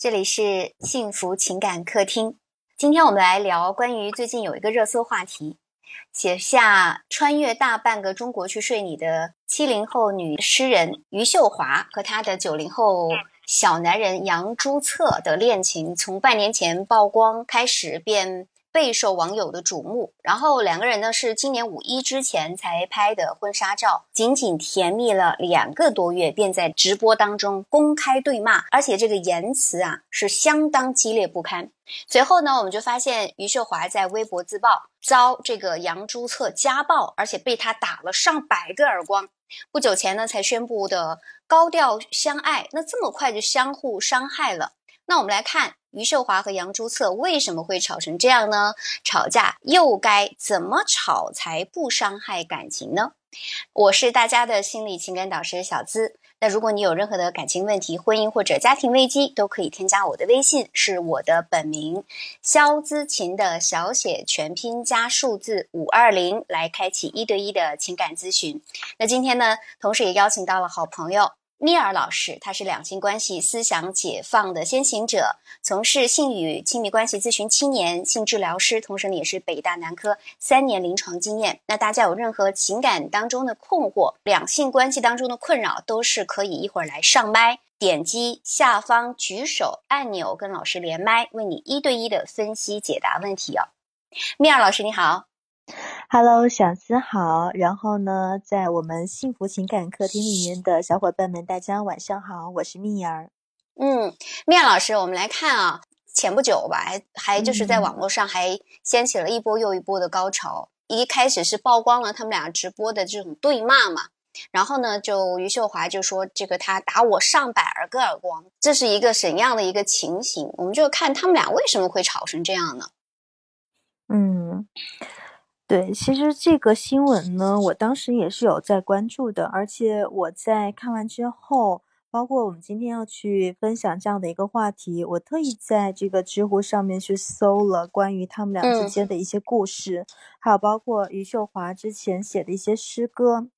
这里是幸福情感客厅。今天我们来聊关于最近有一个热搜话题，写下穿越大半个中国去睡你的七零后女诗人余秀华和她的九零后小男人杨朱策的恋情，从半年前曝光开始便。备受网友的瞩目，然后两个人呢是今年五一之前才拍的婚纱照，仅仅甜蜜了两个多月，便在直播当中公开对骂，而且这个言辞啊是相当激烈不堪。随后呢，我们就发现余秀华在微博自曝遭这个杨朱策家暴，而且被他打了上百个耳光。不久前呢才宣布的高调相爱，那这么快就相互伤害了？那我们来看。余秀华和杨朱策为什么会吵成这样呢？吵架又该怎么吵才不伤害感情呢？我是大家的心理情感导师小资。那如果你有任何的感情问题、婚姻或者家庭危机，都可以添加我的微信，是我的本名肖资琴的小写全拼加数字五二零，来开启一对一的情感咨询。那今天呢，同时也邀请到了好朋友。米尔老师，他是两性关系思想解放的先行者，从事性与亲密关系咨询七年，性治疗师，同时呢也是北大男科三年临床经验。那大家有任何情感当中的困惑，两性关系当中的困扰，都是可以一会儿来上麦，点击下方举手按钮跟老师连麦，为你一对一的分析解答问题哦。米尔老师你好。Hello，小思好。然后呢，在我们幸福情感客厅里面的小伙伴们，大家晚上好，我是蜜儿。嗯，蜜儿老师，我们来看啊，前不久吧，还还就是在网络上还掀起了一波又一波的高潮。一开始是曝光了他们俩直播的这种对骂嘛，然后呢，就余秀华就说这个他打我上百个耳光，这是一个怎样的一个情形？我们就看他们俩为什么会吵成这样呢？嗯。对，其实这个新闻呢，我当时也是有在关注的，而且我在看完之后，包括我们今天要去分享这样的一个话题，我特意在这个知乎上面去搜了关于他们俩之间的一些故事，还有包括余秀华之前写的一些诗歌。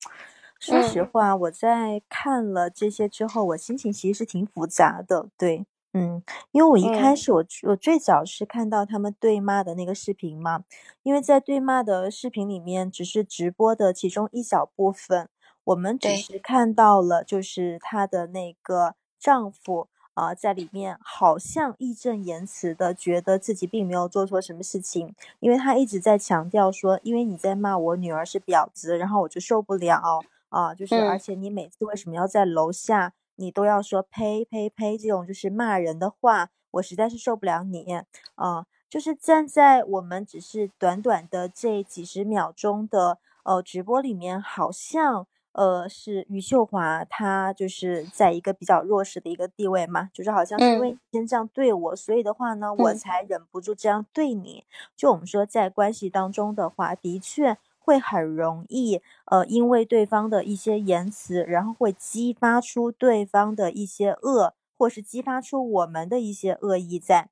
说实话，我在看了这些之后，我心情其实是挺复杂的。对。嗯，因为我一开始我我最早是看到他们对骂的那个视频嘛，因为在对骂的视频里面只是直播的其中一小部分，我们只是看到了就是她的那个丈夫啊在里面好像义正言辞的觉得自己并没有做错什么事情，因为他一直在强调说，因为你在骂我女儿是婊子，然后我就受不了啊，就是而且你每次为什么要在楼下？你都要说呸呸呸这种就是骂人的话，我实在是受不了你啊！就是站在我们只是短短的这几十秒钟的呃直播里面，好像呃是余秀华她就是在一个比较弱势的一个地位嘛，就是好像是因为先这样对我，所以的话呢，我才忍不住这样对你。就我们说在关系当中的话，的确。会很容易，呃，因为对方的一些言辞，然后会激发出对方的一些恶，或是激发出我们的一些恶意在，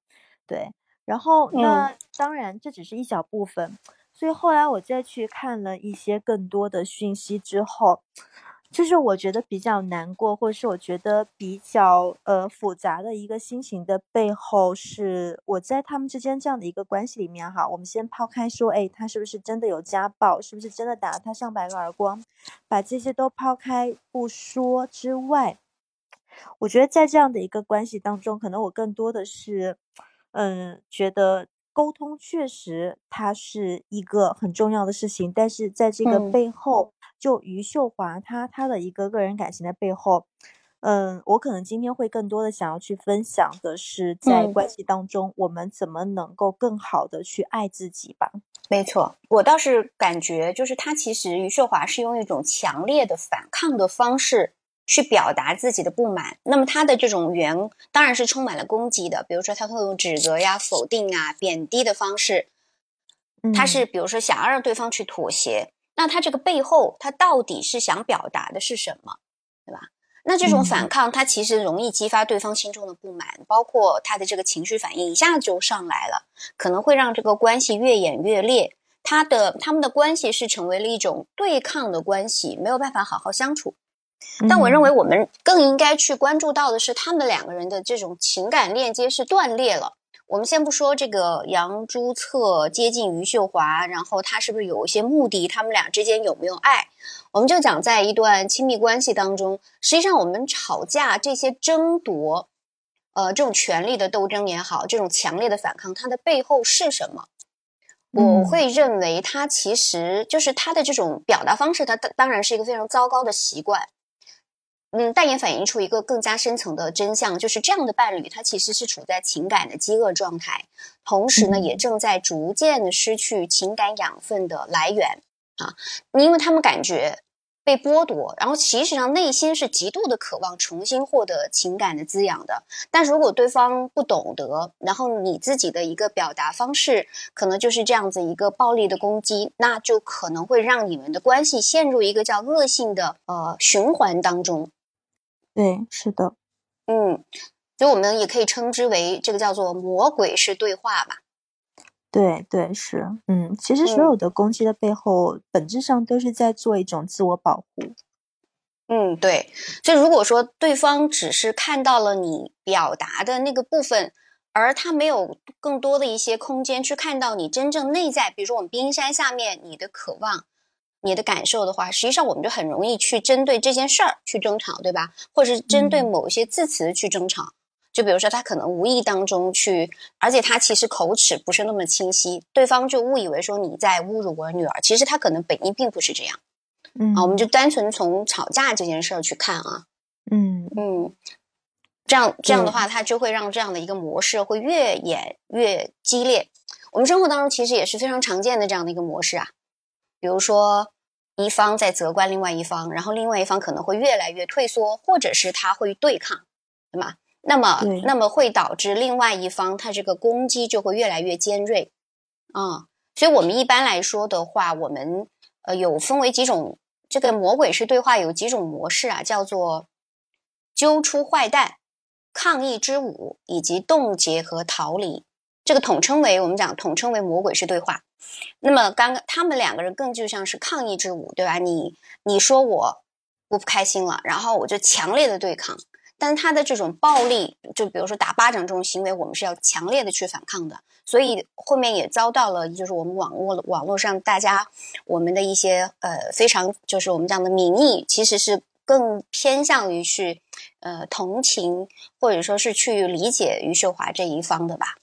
对。然后那当然这只是一小部分，所以后来我再去看了一些更多的讯息之后。就是我觉得比较难过，或者是我觉得比较呃复杂的一个心情的背后，是我在他们之间这样的一个关系里面哈。我们先抛开说，哎，他是不是真的有家暴，是不是真的打了他上百个耳光，把这些都抛开不说之外，我觉得在这样的一个关系当中，可能我更多的是，嗯，觉得沟通确实它是一个很重要的事情，但是在这个背后。就余秀华，她她的一个个人感情的背后，嗯，我可能今天会更多的想要去分享的是，在关系当中，我们怎么能够更好的去爱自己吧？没错，我倒是感觉，就是她其实余秀华是用一种强烈的反抗的方式去表达自己的不满。那么他的这种语言当然是充满了攻击的，比如说他会用指责呀、否定啊、贬低的方式，他是比如说想要让对方去妥协。那他这个背后，他到底是想表达的是什么，对吧？那这种反抗，他其实容易激发对方心中的不满，包括他的这个情绪反应一下就上来了，可能会让这个关系越演越烈。他的他们的关系是成为了一种对抗的关系，没有办法好好相处。但我认为我们更应该去关注到的是，他们两个人的这种情感链接是断裂了。我们先不说这个杨朱策接近余秀华，然后他是不是有一些目的？他们俩之间有没有爱？我们就讲在一段亲密关系当中，实际上我们吵架这些争夺，呃，这种权力的斗争也好，这种强烈的反抗，它的背后是什么？我会认为，他其实就是他的这种表达方式，他当然是一个非常糟糕的习惯。嗯，但也反映出一个更加深层的真相，就是这样的伴侣，他其实是处在情感的饥饿状态，同时呢，也正在逐渐的失去情感养分的来源啊，因为他们感觉。被剥夺，然后其实上内心是极度的渴望重新获得情感的滋养的。但如果对方不懂得，然后你自己的一个表达方式可能就是这样子一个暴力的攻击，那就可能会让你们的关系陷入一个叫恶性的呃循环当中。对，是的，嗯，所以我们也可以称之为这个叫做魔鬼式对话吧。对对是，嗯，其实所有的攻击的背后，本质上都是在做一种自我保护。嗯，对。所以如果说对方只是看到了你表达的那个部分，而他没有更多的一些空间去看到你真正内在，比如说我们冰山下面你的渴望、你的感受的话，实际上我们就很容易去针对这件事儿去争吵，对吧？或者是针对某一些字词去争吵。就比如说，他可能无意当中去，而且他其实口齿不是那么清晰，对方就误以为说你在侮辱我女儿，其实他可能本意并不是这样。嗯，啊，我们就单纯从吵架这件事儿去看啊。嗯嗯，这样这样的话，他就会让这样的一个模式会越演越激烈。我们生活当中其实也是非常常见的这样的一个模式啊，比如说一方在责怪另外一方，然后另外一方可能会越来越退缩，或者是他会对抗，对吗？那么，那么会导致另外一方他这个攻击就会越来越尖锐，啊，所以我们一般来说的话，我们呃有分为几种，这个魔鬼式对话有几种模式啊，叫做揪出坏蛋、抗议之舞以及冻结和逃离，这个统称为我们讲统称为魔鬼式对话。那么刚刚他们两个人更就像是抗议之舞，对吧？你你说我我不开心了，然后我就强烈的对抗。但他的这种暴力，就比如说打巴掌这种行为，我们是要强烈的去反抗的。所以后面也遭到了，就是我们网络网络上大家我们的一些呃非常，就是我们讲的民意，其实是更偏向于去呃同情或者说是去理解余秀华这一方的吧。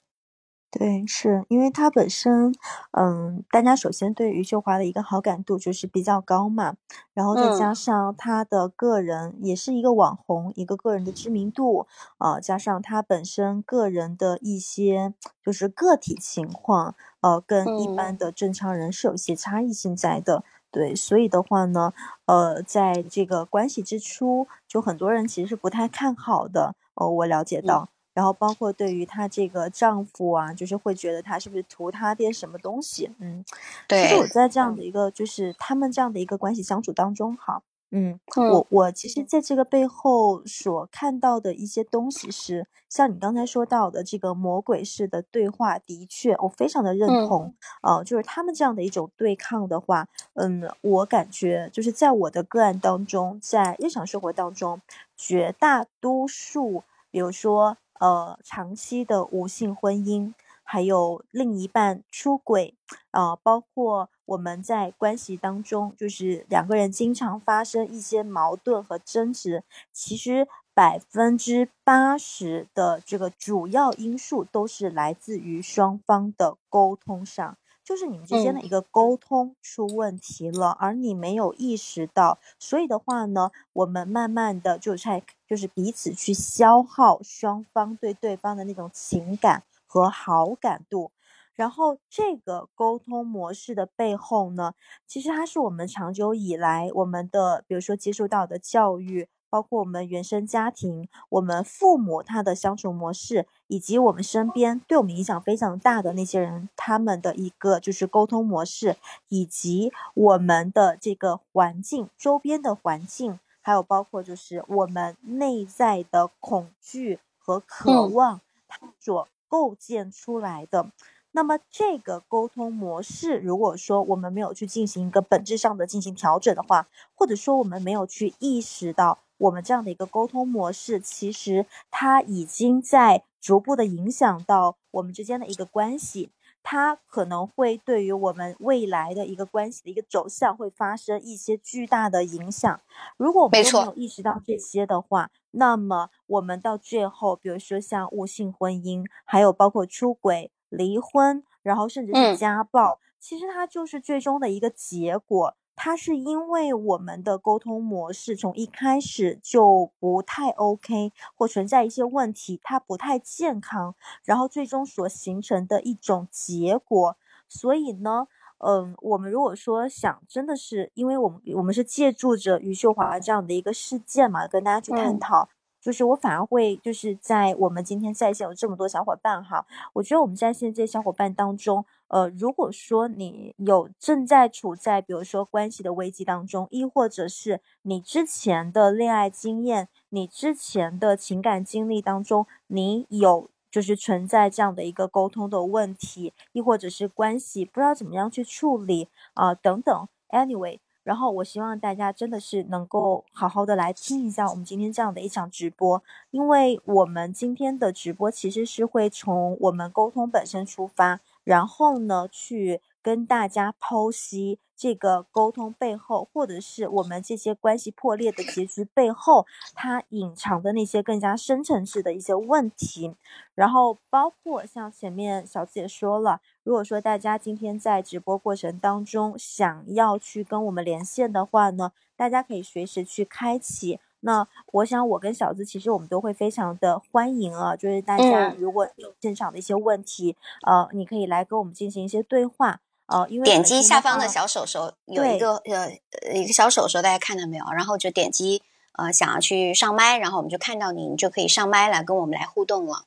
对，是因为他本身，嗯，大家首先对余秀华的一个好感度就是比较高嘛，然后再加上他的个人也是一个网红，一个个人的知名度，啊，加上他本身个人的一些就是个体情况，呃，跟一般的正常人是有一些差异性在的，对，所以的话呢，呃，在这个关系之初，就很多人其实是不太看好的，哦，我了解到。然后包括对于她这个丈夫啊，就是会觉得她是不是图她点什么东西？嗯，对。其实我在这样的一个就是他们这样的一个关系相处当中，哈，嗯，我我其实在这个背后所看到的一些东西是，像你刚才说到的这个魔鬼式的对话，的确我非常的认同。呃，就是他们这样的一种对抗的话，嗯，我感觉就是在我的个案当中，在日常生活当中，绝大多数，比如说。呃，长期的无性婚姻，还有另一半出轨，啊，包括我们在关系当中，就是两个人经常发生一些矛盾和争执，其实百分之八十的这个主要因素都是来自于双方的沟通上。就是你们之间的一个沟通出问题了，而你没有意识到，所以的话呢，我们慢慢的就在就是彼此去消耗双方对对方的那种情感和好感度，然后这个沟通模式的背后呢，其实它是我们长久以来我们的，比如说接受到的教育。包括我们原生家庭，我们父母他的相处模式，以及我们身边对我们影响非常大的那些人，他们的一个就是沟通模式，以及我们的这个环境周边的环境，还有包括就是我们内在的恐惧和渴望，它所构建出来的。那么这个沟通模式，如果说我们没有去进行一个本质上的进行调整的话，或者说我们没有去意识到我们这样的一个沟通模式，其实它已经在逐步的影响到我们之间的一个关系，它可能会对于我们未来的一个关系的一个走向会发生一些巨大的影响。如果我们没有意识到这些的话，那么我们到最后，比如说像误性婚姻，还有包括出轨。离婚，然后甚至是家暴，其实它就是最终的一个结果。它是因为我们的沟通模式从一开始就不太 OK，或存在一些问题，它不太健康，然后最终所形成的一种结果。所以呢，嗯，我们如果说想真的是，因为我们我们是借助着余秀华这样的一个事件嘛，跟大家去探讨。就是我反而会就是在我们今天在线有这么多小伙伴哈，我觉得我们在线这些小伙伴当中，呃，如果说你有正在处在比如说关系的危机当中，亦或者是你之前的恋爱经验，你之前的情感经历当中，你有就是存在这样的一个沟通的问题，亦或者是关系不知道怎么样去处理啊等等，anyway。然后我希望大家真的是能够好好的来听一下我们今天这样的一场直播，因为我们今天的直播其实是会从我们沟通本身出发，然后呢去跟大家剖析。这个沟通背后，或者是我们这些关系破裂的结局背后，它隐藏的那些更加深层次的一些问题，然后包括像前面小紫也说了，如果说大家今天在直播过程当中想要去跟我们连线的话呢，大家可以随时去开启。那我想我跟小资其实我们都会非常的欢迎啊，就是大家如果有现场的一些问题，呃，你可以来跟我们进行一些对话。哦，因为点击下方的小手手有一个呃一个小手手，大家看到没有？然后就点击呃想要去上麦，然后我们就看到你，你就可以上麦来跟我们来互动了。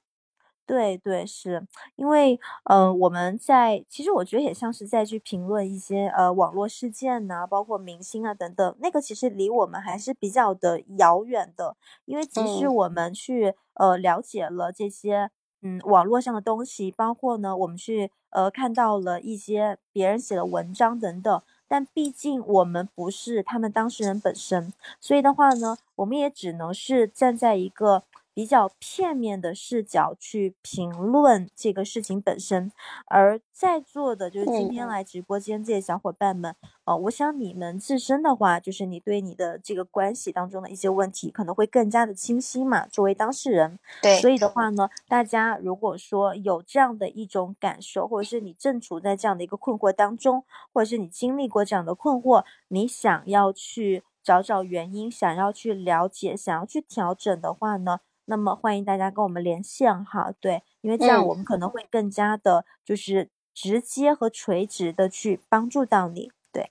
对对，是因为呃我们在其实我觉得也像是在去评论一些呃网络事件呐，包括明星啊等等，那个其实离我们还是比较的遥远的，因为即使我们去呃了解了这些。嗯，网络上的东西，包括呢，我们去呃看到了一些别人写的文章等等，但毕竟我们不是他们当事人本身，所以的话呢，我们也只能是站在一个。比较片面的视角去评论这个事情本身，而在座的就是今天来直播间这些小伙伴们，呃，我想你们自身的话，就是你对你的这个关系当中的一些问题，可能会更加的清晰嘛。作为当事人，对，所以的话呢，大家如果说有这样的一种感受，或者是你正处在这样的一个困惑当中，或者是你经历过这样的困惑，你想要去找找原因，想要去了解，想要去调整的话呢？那么欢迎大家跟我们连线哈，对，因为这样我们可能会更加的，就是直接和垂直的去帮助到你，对，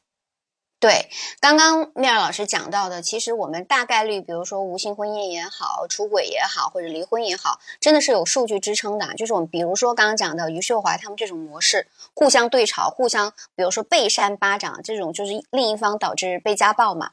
对。刚刚妙儿老师讲到的，其实我们大概率，比如说无性婚姻也好，出轨也好，或者离婚也好，真的是有数据支撑的。就是我们比如说刚刚讲的余秀华他们这种模式，互相对吵，互相，比如说被扇巴掌，这种就是另一方导致被家暴嘛。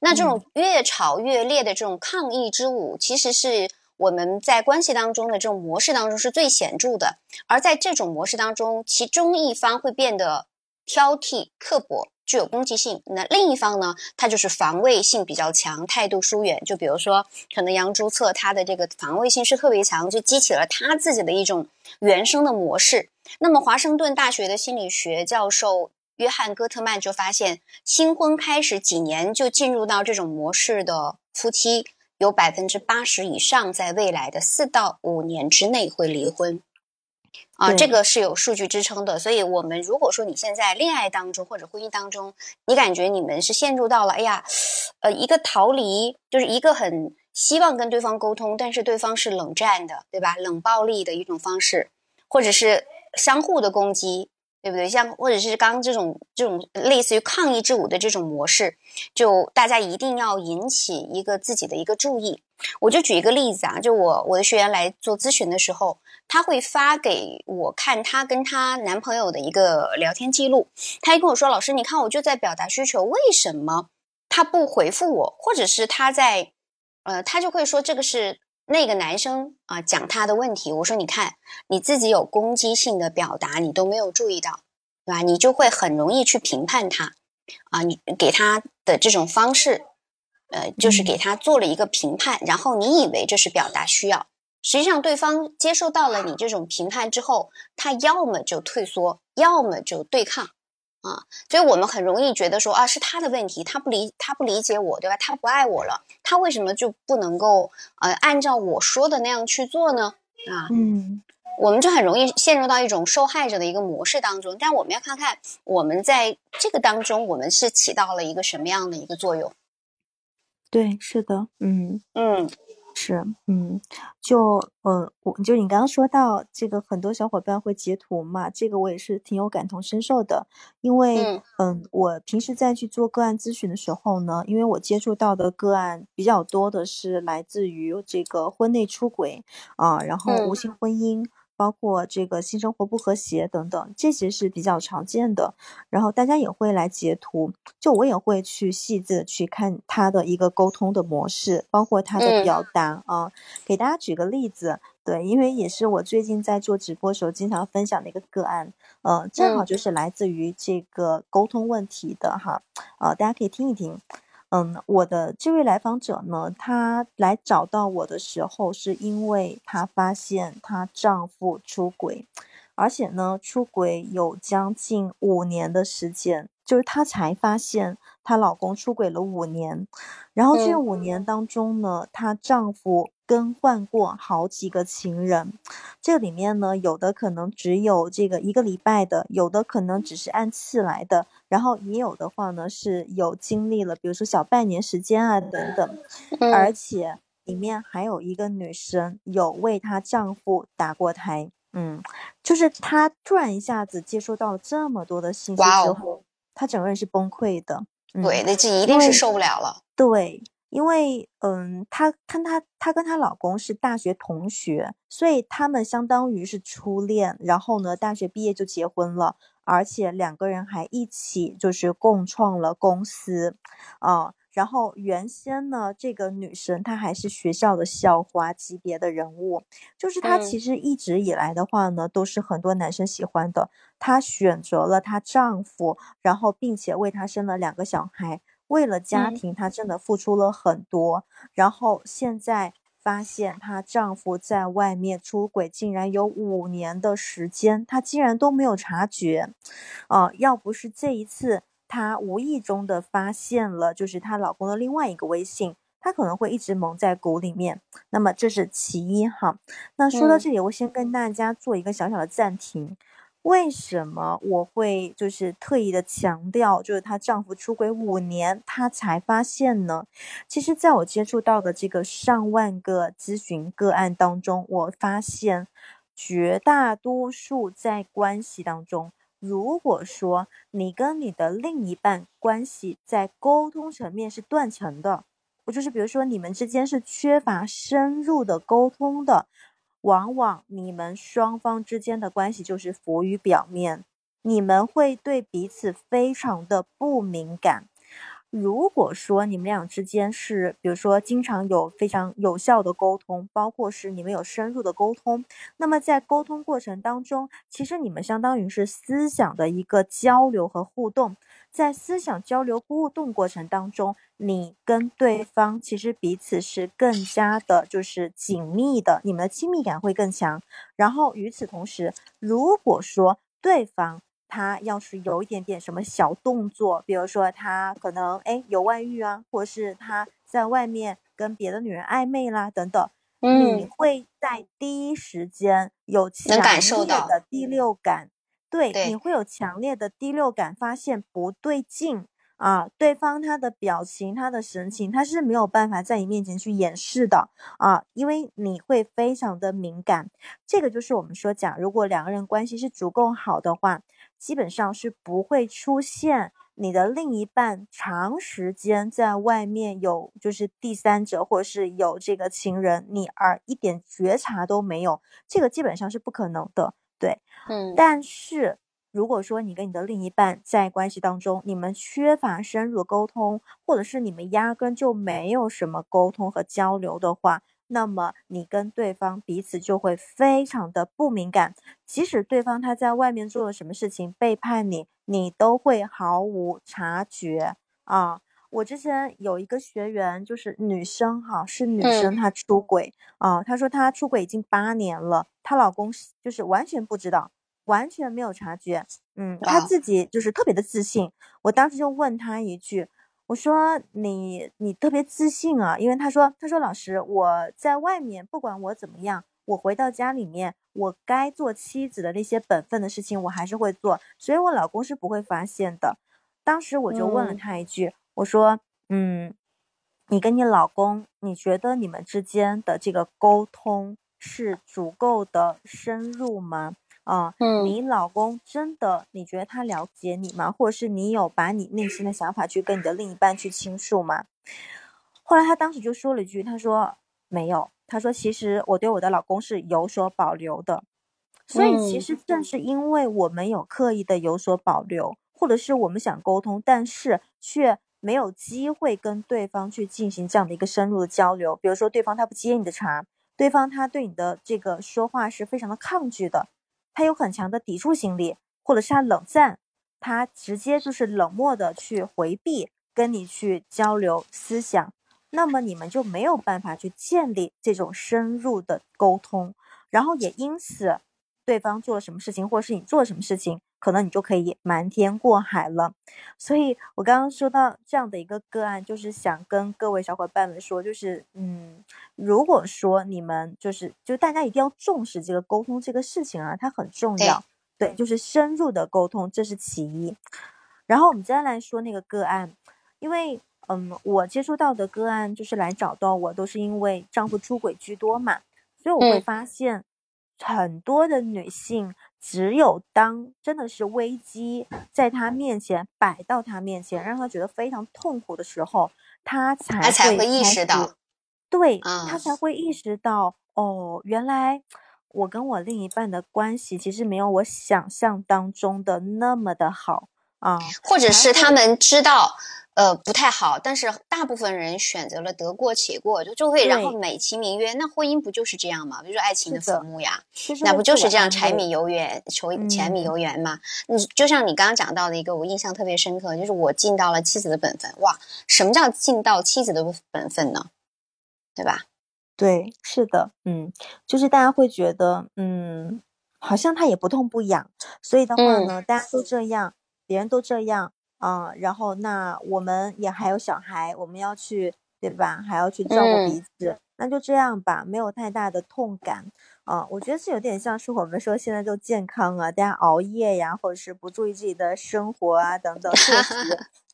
那这种越吵越烈的这种抗议之舞，其实是。我们在关系当中的这种模式当中是最显著的，而在这种模式当中，其中一方会变得挑剔、刻薄、具有攻击性，那另一方呢，他就是防卫性比较强，态度疏远。就比如说，可能杨朱策他的这个防卫性是特别强，就激起了他自己的一种原生的模式。那么，华盛顿大学的心理学教授约翰·戈特曼就发现，新婚开始几年就进入到这种模式的夫妻。有百分之八十以上在未来的四到五年之内会离婚，啊，这个是有数据支撑的。所以，我们如果说你现在恋爱当中或者婚姻当中，你感觉你们是陷入到了，哎呀，呃，一个逃离，就是一个很希望跟对方沟通，但是对方是冷战的，对吧？冷暴力的一种方式，或者是相互的攻击。对不对？像或者是刚刚这种这种类似于抗议之舞的这种模式，就大家一定要引起一个自己的一个注意。我就举一个例子啊，就我我的学员来做咨询的时候，他会发给我看她跟她男朋友的一个聊天记录，他一跟我说：“老师，你看我就在表达需求，为什么他不回复我？或者是他在呃，他就会说这个是那个男生啊讲他的问题，我说你看你自己有攻击性的表达，你都没有注意到，对吧？你就会很容易去评判他，啊，你给他的这种方式，呃，就是给他做了一个评判，然后你以为这是表达需要，实际上对方接受到了你这种评判之后，他要么就退缩，要么就对抗。啊，所以我们很容易觉得说啊，是他的问题，他不理他不理解我，对吧？他不爱我了，他为什么就不能够呃按照我说的那样去做呢？啊，嗯，我们就很容易陷入到一种受害者的一个模式当中。但我们要看看我们在这个当中，我们是起到了一个什么样的一个作用？对，是的，嗯嗯。是，嗯，就，嗯，我就你刚刚说到这个，很多小伙伴会截图嘛，这个我也是挺有感同身受的，因为，嗯，我平时在去做个案咨询的时候呢，因为我接触到的个案比较多的是来自于这个婚内出轨啊，然后无性婚姻。包括这个性生活不和谐等等，这些是比较常见的。然后大家也会来截图，就我也会去细致去看他的一个沟通的模式，包括他的表达啊。给大家举个例子，对，因为也是我最近在做直播时候经常分享的一个个案，呃，正好就是来自于这个沟通问题的哈，呃，大家可以听一听。嗯，我的这位来访者呢，她来找到我的时候，是因为她发现她丈夫出轨，而且呢，出轨有将近五年的时间，就是她才发现她老公出轨了五年，然后这五年当中呢，她丈夫。更换过好几个情人，这里面呢，有的可能只有这个一个礼拜的，有的可能只是按次来的，然后也有的话呢是有经历了，比如说小半年时间啊等等，而且里面还有一个女生有为她丈夫打过胎，嗯，就是她突然一下子接收到了这么多的信息之后，她整个人是崩溃的，对，那这一定是受不了了，对。因为，嗯，她跟她她跟她老公是大学同学，所以他们相当于是初恋。然后呢，大学毕业就结婚了，而且两个人还一起就是共创了公司，啊。然后原先呢，这个女生她还是学校的校花级别的人物，就是她其实一直以来的话呢，都是很多男生喜欢的。她选择了她丈夫，然后并且为他生了两个小孩。为了家庭，她真的付出了很多。然后现在发现她丈夫在外面出轨，竟然有五年的时间，她竟然都没有察觉。呃，要不是这一次她无意中的发现了，就是她老公的另外一个微信，她可能会一直蒙在鼓里面。那么这是其一哈。那说到这里，我先跟大家做一个小小的暂停。为什么我会就是特意的强调，就是她丈夫出轨五年，她才发现呢？其实，在我接触到的这个上万个咨询个案当中，我发现绝大多数在关系当中，如果说你跟你的另一半关系在沟通层面是断层的，我就是比如说你们之间是缺乏深入的沟通的。往往你们双方之间的关系就是浮于表面，你们会对彼此非常的不敏感。如果说你们俩之间是，比如说经常有非常有效的沟通，包括是你们有深入的沟通，那么在沟通过程当中，其实你们相当于是思想的一个交流和互动。在思想交流互动过程当中，你跟对方其实彼此是更加的，就是紧密的，你们的亲密感会更强。然后与此同时，如果说对方他要是有一点点什么小动作，比如说他可能哎有外遇啊，或是他在外面跟别的女人暧昧啦等等，你会在第一时间有强烈的第六感。对，你会有强烈的第六感，发现不对劲啊！对方他的表情、他的神情，他是没有办法在你面前去掩饰的啊，因为你会非常的敏感。这个就是我们说讲，如果两个人关系是足够好的话，基本上是不会出现你的另一半长时间在外面有就是第三者，或者是有这个情人，你而一点觉察都没有，这个基本上是不可能的。对，嗯，但是如果说你跟你的另一半在关系当中，你们缺乏深入沟通，或者是你们压根就没有什么沟通和交流的话，那么你跟对方彼此就会非常的不敏感，即使对方他在外面做了什么事情背叛你，你都会毫无察觉啊。我之前有一个学员，就是女生哈，是女生，她出轨啊。她说她出轨已经八年了，她老公就是完全不知道，完全没有察觉。嗯，她自己就是特别的自信。我当时就问她一句，我说你你特别自信啊？因为他说他说老师我在外面不管我怎么样，我回到家里面，我该做妻子的那些本分的事情我还是会做，所以我老公是不会发现的。当时我就问了他一句。我说，嗯，你跟你老公，你觉得你们之间的这个沟通是足够的深入吗？啊，嗯，你老公真的，你觉得他了解你吗？或者是你有把你内心的想法去跟你的另一半去倾诉吗？后来他当时就说了一句，他说没有，他说其实我对我的老公是有所保留的，所以其实正是因为我们有刻意的有所保留，或者是我们想沟通，但是却。没有机会跟对方去进行这样的一个深入的交流，比如说对方他不接你的茬，对方他对你的这个说话是非常的抗拒的，他有很强的抵触心理，或者是他冷战，他直接就是冷漠的去回避跟你去交流思想，那么你们就没有办法去建立这种深入的沟通，然后也因此，对方做了什么事情，或者是你做了什么事情。可能你就可以瞒天过海了，所以我刚刚说到这样的一个个案，就是想跟各位小伙伴们说，就是嗯，如果说你们就是就大家一定要重视这个沟通这个事情啊，它很重要，对，就是深入的沟通，这是其一。然后我们再来说那个个案，因为嗯，我接触到的个案就是来找到我，都是因为丈夫出轨居多嘛，所以我会发现很多的女性。只有当真的是危机在他面前摆到他面前，让他觉得非常痛苦的时候，他才才会意识到，对他才会意识到，哦，原来我跟我另一半的关系其实没有我想象当中的那么的好啊，或者是他们知道。呃，不太好，但是大部分人选择了得过且过，就就会然后美其名曰，那婚姻不就是这样吗？比如说爱情的坟墓呀，那不就是这样柴米油盐，求柴米油盐吗？你就像你刚刚讲到的一个，我印象特别深刻，就是我尽到了妻子的本分。哇，什么叫尽到妻子的本分呢？对吧？对，是的，嗯，就是大家会觉得，嗯，好像他也不痛不痒，所以的话呢，大家都这样，别人都这样。啊，然后那我们也还有小孩，我们要去，对吧？还要去照顾彼此，那就这样吧，没有太大的痛感。啊，我觉得是有点像是我们说现在就健康啊，大家熬夜呀，或者是不注意自己的生活啊等等，确实，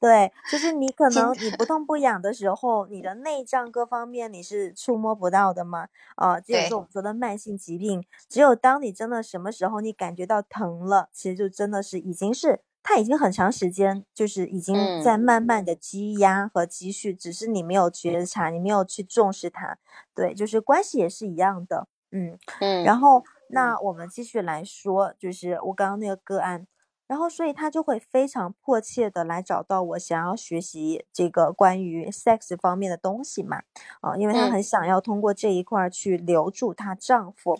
对，就是你可能你不痛不痒的时候，你的内脏各方面你是触摸不到的嘛。啊，这也是我们说的慢性疾病，只有当你真的什么时候你感觉到疼了，其实就真的是已经是。它已经很长时间，就是已经在慢慢的积压和积蓄，只是你没有觉察，你没有去重视它。对，就是关系也是一样的，嗯嗯。然后，那我们继续来说，就是我刚刚那个个案，然后所以他就会非常迫切的来找到我，想要学习这个关于 sex 方面的东西嘛，啊，因为她很想要通过这一块去留住她丈夫。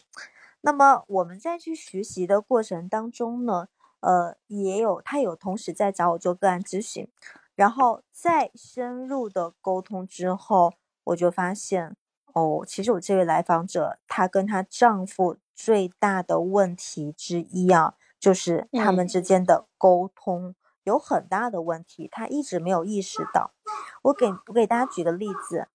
那么我们在去学习的过程当中呢？呃，也有他有同时在找我做个案咨询，然后再深入的沟通之后，我就发现哦，其实我这位来访者她跟她丈夫最大的问题之一啊，就是他们之间的沟通有很大的问题，她一直没有意识到。我给我给大家举个例子，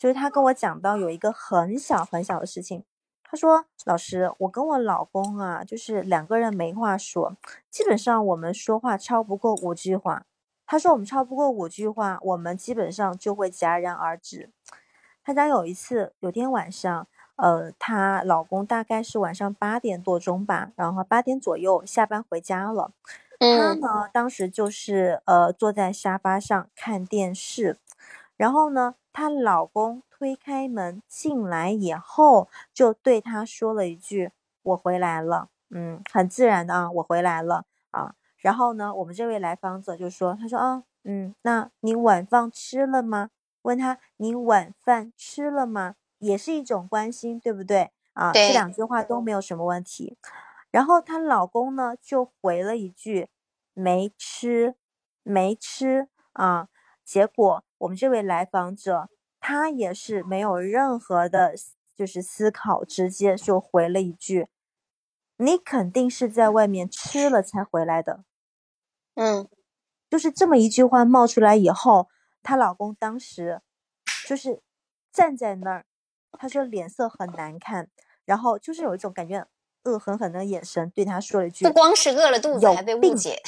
就是她跟我讲到有一个很小很小的事情。他说：“老师，我跟我老公啊，就是两个人没话说，基本上我们说话超不过五句话。他说我们超不过五句话，我们基本上就会戛然而止。他家有一次，有天晚上，呃，她老公大概是晚上八点多钟吧，然后八点左右下班回家了。他呢，当时就是呃坐在沙发上看电视，然后呢，她老公。”推开门进来以后，就对她说了一句：“我回来了。”嗯，很自然的啊，我回来了啊。然后呢，我们这位来访者就说：“他说啊，嗯，那你晚饭吃了吗？”问他：“你晚饭吃了吗？”也是一种关心，对不对？啊，这两句话都没有什么问题。然后她老公呢就回了一句：“没吃，没吃啊。”结果我们这位来访者他也是没有任何的，就是思考，直接就回了一句：“你肯定是在外面吃了才回来的。”嗯，就是这么一句话冒出来以后，她老公当时就是站在那儿，他说脸色很难看，然后就是有一种感觉。恶狠狠的眼神对他说了一句：“不光是饿了肚子，还被误解。”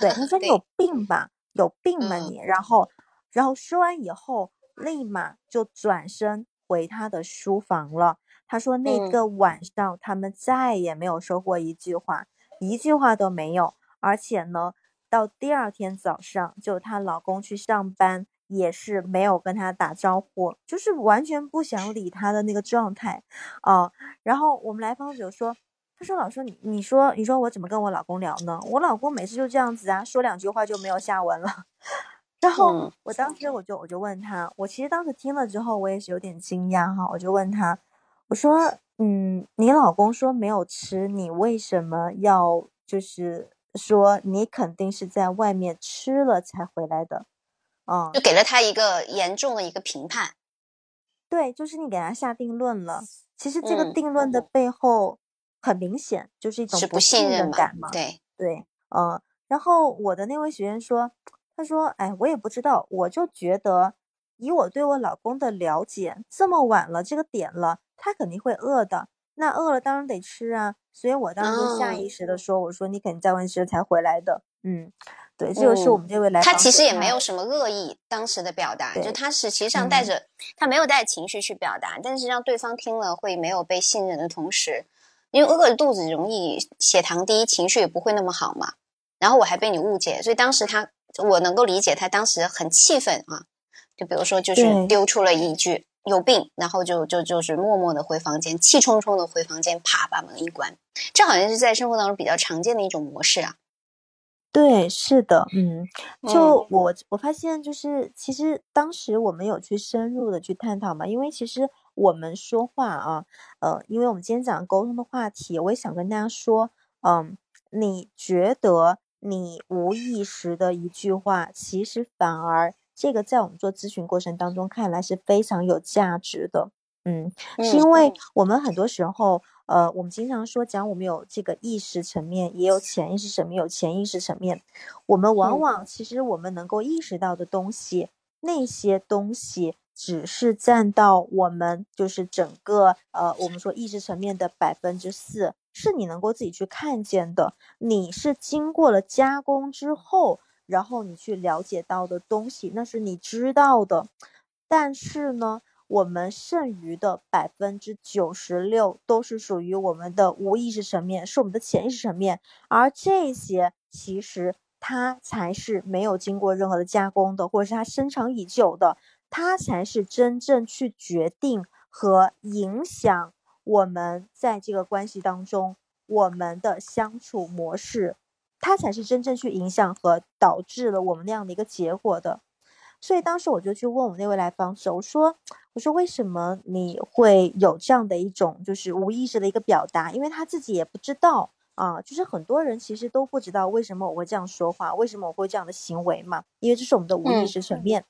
对，他说：“你有病吧？有病吗你？”然后，然后说完以后，立马就转身回他的书房了。他说：“那个晚上，他们再也没有说过一句话，一句话都没有。而且呢，到第二天早上，就她老公去上班，也是没有跟她打招呼，就是完全不想理她的那个状态。哦，然后我们来访者说。他说：“老师，你你说你说我怎么跟我老公聊呢？我老公每次就这样子啊，说两句话就没有下文了。然后我当时我就我就问他，我其实当时听了之后，我也是有点惊讶哈。我就问他，我说，嗯，你老公说没有吃，你为什么要就是说你肯定是在外面吃了才回来的？嗯，就给了他一个严重的一个评判。对，就是你给他下定论了。其实这个定论的背后。”很明显就是一种不信任感嘛，对对，嗯，然后我的那位学员说，他说，哎，我也不知道，我就觉得以我对我老公的了解，这么晚了这个点了，他肯定会饿的，那饿了当然得吃啊，所以我当时下意识的说，我说你肯定在外吃才回来的，嗯，对，这就是我们这位来他其实也没有什么恶意，当时的表达，就他是其实上带着他没有带情绪去表达，但是让对方听了会没有被信任的同时。因为饿着肚子容易血糖低，情绪也不会那么好嘛。然后我还被你误解，所以当时他我能够理解他当时很气愤啊。就比如说，就是丢出了一句“有病”，然后就就就是默默的回房间，气冲冲的回房间，啪把门一关。这好像是在生活当中比较常见的一种模式啊。对，是的，嗯，就我我发现，就是其实当时我们有去深入的去探讨嘛，因为其实。我们说话啊，呃，因为我们今天讲沟通的话题，我也想跟大家说，嗯，你觉得你无意识的一句话，其实反而这个在我们做咨询过程当中看来是非常有价值的，嗯，是因为我们很多时候，呃，我们经常说讲我们有这个意识层面，也有潜意识层面，有潜意识层面，我们往往其实我们能够意识到的东西，那些东西。只是占到我们就是整个呃，我们说意识层面的百分之四，是你能够自己去看见的。你是经过了加工之后，然后你去了解到的东西，那是你知道的。但是呢，我们剩余的百分之九十六都是属于我们的无意识层面，是我们的潜意识层面，而这些其实它才是没有经过任何的加工的，或者是它深藏已久的。它才是真正去决定和影响我们在这个关系当中我们的相处模式，它才是真正去影响和导致了我们那样的一个结果的。所以当时我就去问我那位来访者，我说：“我说为什么你会有这样的一种就是无意识的一个表达？因为他自己也不知道啊，就是很多人其实都不知道为什么我会这样说话，为什么我会这样的行为嘛？因为这是我们的无意识层面。”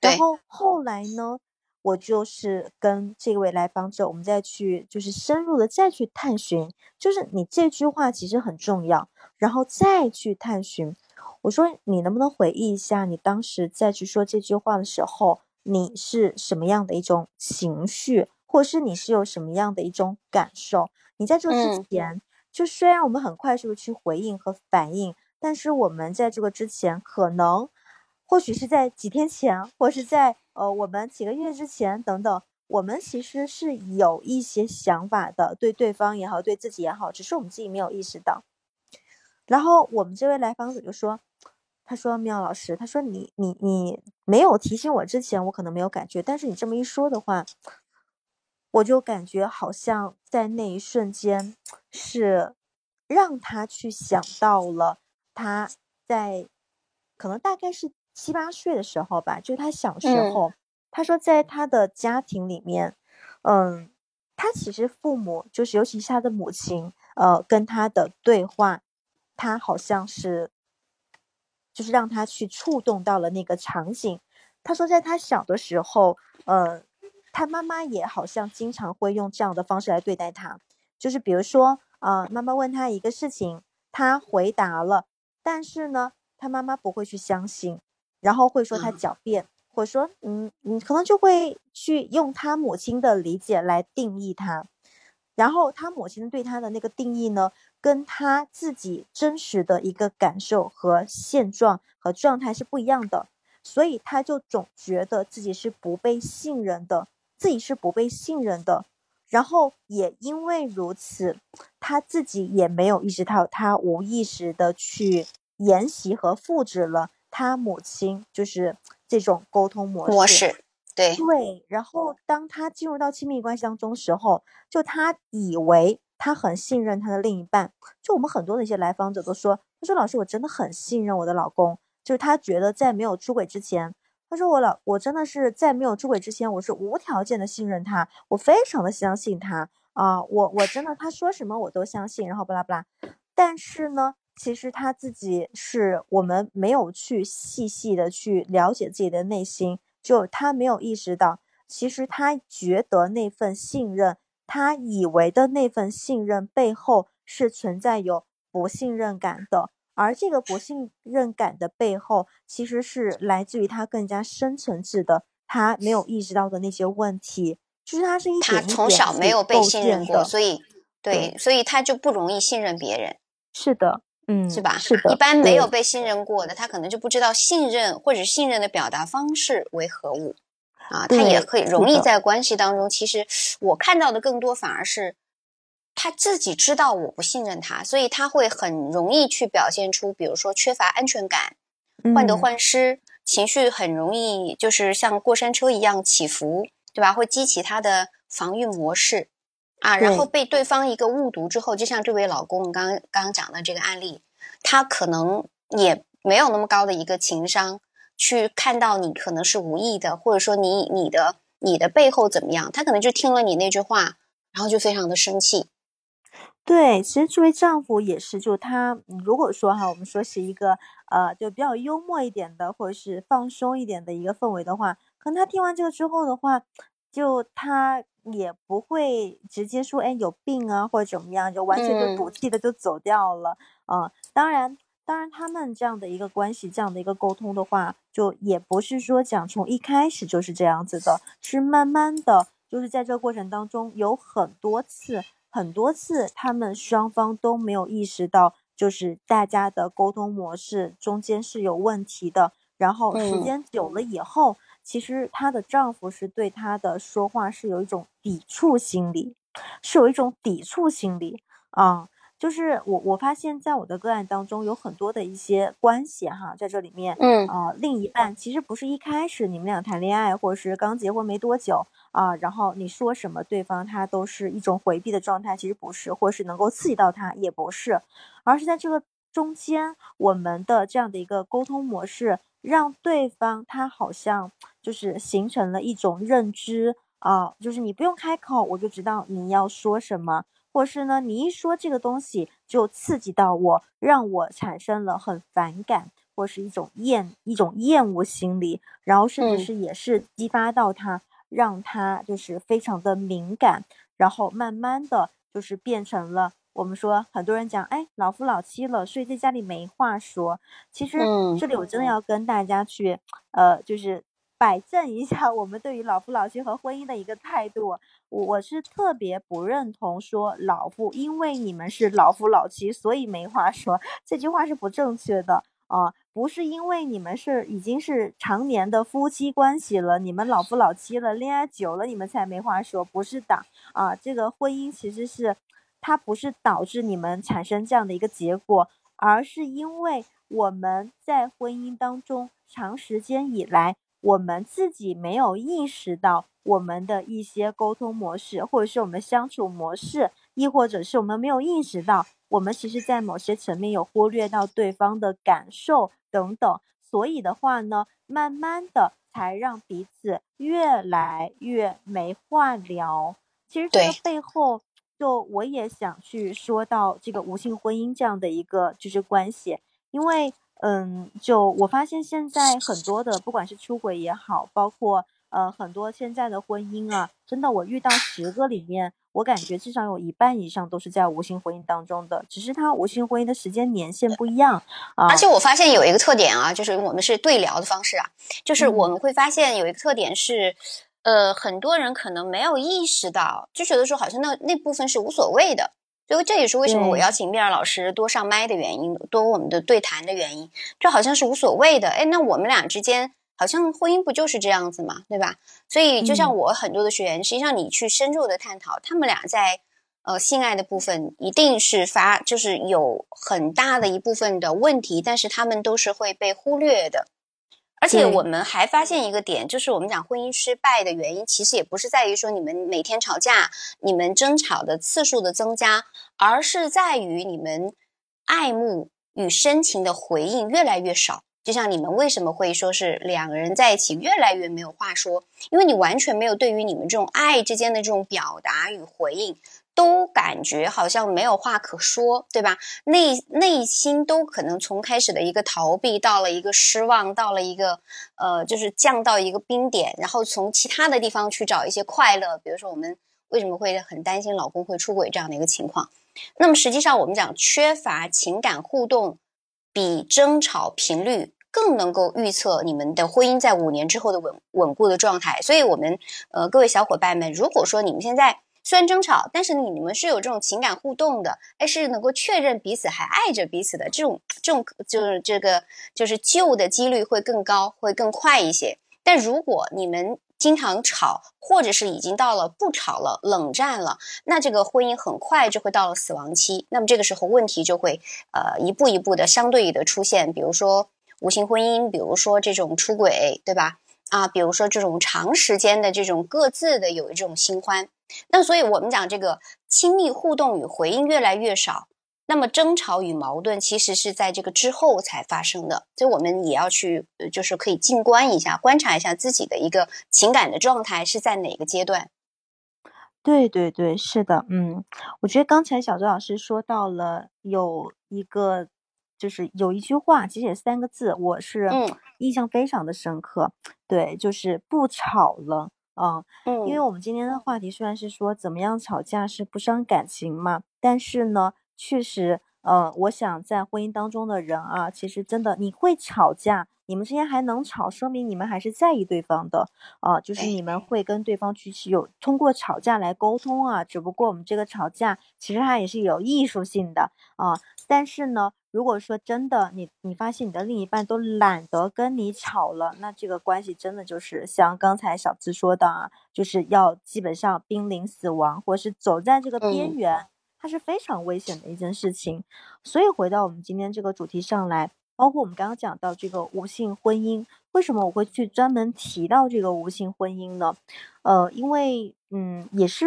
然后后来呢，我就是跟这位来访者，我们再去就是深入的再去探寻，就是你这句话其实很重要，然后再去探寻。我说你能不能回忆一下，你当时再去说这句话的时候，你是什么样的一种情绪，或是你是有什么样的一种感受？你在这之前，就虽然我们很快速的去回应和反应，但是我们在这个之前可能。或许是在几天前，或是在呃我们几个月之前等等，我们其实是有一些想法的，对对方也好，对自己也好，只是我们自己没有意识到。然后我们这位来访者就说：“他说妙老师，他说你你你没有提醒我之前，我可能没有感觉，但是你这么一说的话，我就感觉好像在那一瞬间是让他去想到了他在可能大概是。”七八岁的时候吧，就是他小时候，他说在他的家庭里面，嗯，他其实父母就是，尤其是他的母亲，呃，跟他的对话，他好像是，就是让他去触动到了那个场景。他说，在他小的时候，呃，他妈妈也好像经常会用这样的方式来对待他，就是比如说，啊，妈妈问他一个事情，他回答了，但是呢，他妈妈不会去相信，然后会说他狡辩。或者说，嗯，你可能就会去用他母亲的理解来定义他，然后他母亲对他的那个定义呢，跟他自己真实的一个感受和现状和状态是不一样的，所以他就总觉得自己是不被信任的，自己是不被信任的，然后也因为如此，他自己也没有意识到，他无意识的去沿袭和复制了他母亲，就是。这种沟通模式，模式，对对。然后当他进入到亲密关系当中时候，就他以为他很信任他的另一半。就我们很多的一些来访者都说，他说老师，我真的很信任我的老公。就是他觉得在没有出轨之前，他说我老我真的是在没有出轨之前，我是无条件的信任他，我非常的相信他啊，我我真的他说什么我都相信，然后巴拉巴拉。但是呢。其实他自己是我们没有去细细的去了解自己的内心，就他没有意识到，其实他觉得那份信任，他以为的那份信任背后是存在有不信任感的，而这个不信任感的背后，其实是来自于他更加深层次的，他没有意识到的那些问题，就是他是一点他从小没有被信任过，所以对，所以他就不容易信任别人。是的。嗯，是吧？是的，一般没有被信任过的，他可能就不知道信任或者信任的表达方式为何物啊。他也可以容易在关系当中。其实我看到的更多反而是他自己知道我不信任他，所以他会很容易去表现出，比如说缺乏安全感、患得患失，情绪很容易就是像过山车一样起伏，对吧？会激起他的防御模式。啊，然后被对方一个误读之后，就像这位老公刚刚刚讲的这个案例，他可能也没有那么高的一个情商，去看到你可能是无意的，或者说你你的你的背后怎么样，他可能就听了你那句话，然后就非常的生气。对，其实这位丈夫也是，就他如果说哈，我们说是一个呃，就比较幽默一点的，或者是放松一点的一个氛围的话，可能他听完这个之后的话，就他。也不会直接说，哎，有病啊，或者怎么样，就完全就赌气的就走掉了。嗯，当然，当然，他们这样的一个关系，这样的一个沟通的话，就也不是说讲从一开始就是这样子的，是慢慢的，就是在这个过程当中有很多次，很多次，他们双方都没有意识到，就是大家的沟通模式中间是有问题的，然后时间久了以后。其实她的丈夫是对她的说话是有一种抵触心理，是有一种抵触心理啊。就是我我发现在我的个案当中有很多的一些关系哈，在这里面，嗯啊，另一半其实不是一开始你们俩谈恋爱或者是刚结婚没多久啊，然后你说什么对方他都是一种回避的状态，其实不是，或是能够刺激到他也不是，而是在这个中间我们的这样的一个沟通模式。让对方他好像就是形成了一种认知啊，就是你不用开口，我就知道你要说什么，或是呢，你一说这个东西就刺激到我，让我产生了很反感，或是一种厌一种厌恶心理，然后甚至是也是激发到他，让他就是非常的敏感，然后慢慢的就是变成了。我们说很多人讲，哎，老夫老妻了，所以在家里没话说。其实这里我真的要跟大家去，呃，就是摆正一下我们对于老夫老妻和婚姻的一个态度。我我是特别不认同说老夫，因为你们是老夫老妻，所以没话说。这句话是不正确的啊，不是因为你们是已经是常年的夫妻关系了，你们老夫老妻了，恋爱久了，你们才没话说，不是的啊。这个婚姻其实是。它不是导致你们产生这样的一个结果，而是因为我们在婚姻当中长时间以来，我们自己没有意识到我们的一些沟通模式，或者是我们相处模式，亦或者是我们没有意识到我们其实在某些层面有忽略到对方的感受等等，所以的话呢，慢慢的。才让彼此越来越没话聊。其实这个背后，就我也想去说到这个无性婚姻这样的一个就是关系，因为嗯，就我发现现在很多的不管是出轨也好，包括呃很多现在的婚姻啊，真的我遇到十个里面。我感觉至少有一半以上都是在无性婚姻当中的，只是他无性婚姻的时间年限不一样啊。而且我发现有一个特点啊，就是我们是对聊的方式啊，就是我们会发现有一个特点是，呃，很多人可能没有意识到，就觉得说好像那那部分是无所谓的，所以这也是为什么我邀请米尔老师多上麦的原因，多我们的对谈的原因，这好像是无所谓的。哎，那我们俩之间。好像婚姻不就是这样子嘛，对吧？所以就像我很多的学员，实际上你去深入的探讨，他们俩在呃性爱的部分一定是发，就是有很大的一部分的问题，但是他们都是会被忽略的。而且我们还发现一个点，就是我们讲婚姻失败的原因，其实也不是在于说你们每天吵架，你们争吵的次数的增加，而是在于你们爱慕与深情的回应越来越少。就像你们为什么会说是两个人在一起越来越没有话说？因为你完全没有对于你们这种爱之间的这种表达与回应，都感觉好像没有话可说，对吧？内内心都可能从开始的一个逃避，到了一个失望，到了一个呃，就是降到一个冰点，然后从其他的地方去找一些快乐。比如说，我们为什么会很担心老公会出轨这样的一个情况？那么实际上，我们讲缺乏情感互动，比争吵频率。更能够预测你们的婚姻在五年之后的稳稳固的状态，所以，我们呃，各位小伙伴们，如果说你们现在虽然争吵，但是你们是有这种情感互动的，哎，是能够确认彼此还爱着彼此的，这种这种就是这个就是救的几率会更高，会更快一些。但如果你们经常吵，或者是已经到了不吵了、冷战了，那这个婚姻很快就会到了死亡期。那么这个时候问题就会呃一步一步的相对的出现，比如说。无性婚姻，比如说这种出轨，对吧？啊，比如说这种长时间的这种各自的有一种新欢，那所以我们讲这个亲密互动与回应越来越少，那么争吵与矛盾其实是在这个之后才发生的，所以我们也要去，就是可以静观一下，观察一下自己的一个情感的状态是在哪个阶段。对对对，是的，嗯，我觉得刚才小周老师说到了有一个。就是有一句话，其实也三个字，我是印象非常的深刻。对，就是不吵了啊。嗯，因为我们今天的话题虽然是说怎么样吵架是不伤感情嘛，但是呢，确实，呃，我想在婚姻当中的人啊，其实真的你会吵架。你们之间还能吵，说明你们还是在意对方的啊，就是你们会跟对方去有通过吵架来沟通啊。只不过我们这个吵架其实它也是有艺术性的啊。但是呢，如果说真的你你发现你的另一半都懒得跟你吵了，那这个关系真的就是像刚才小资说的啊，就是要基本上濒临死亡，或者是走在这个边缘，它是非常危险的一件事情。所以回到我们今天这个主题上来。包括我们刚刚讲到这个无性婚姻，为什么我会去专门提到这个无性婚姻呢？呃，因为嗯，也是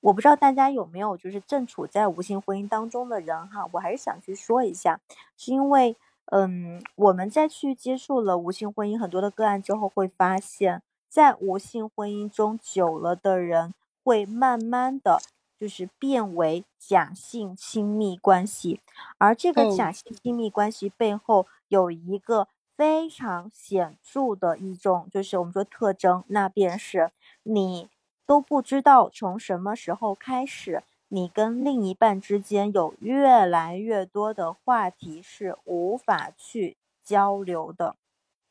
我不知道大家有没有就是正处在无性婚姻当中的人哈，我还是想去说一下，是因为嗯，我们在去接触了无性婚姻很多的个案之后，会发现，在无性婚姻中久了的人，会慢慢的。就是变为假性亲密关系，而这个假性亲密关系背后有一个非常显著的一种，就是我们说特征，那便是你都不知道从什么时候开始，你跟另一半之间有越来越多的话题是无法去交流的，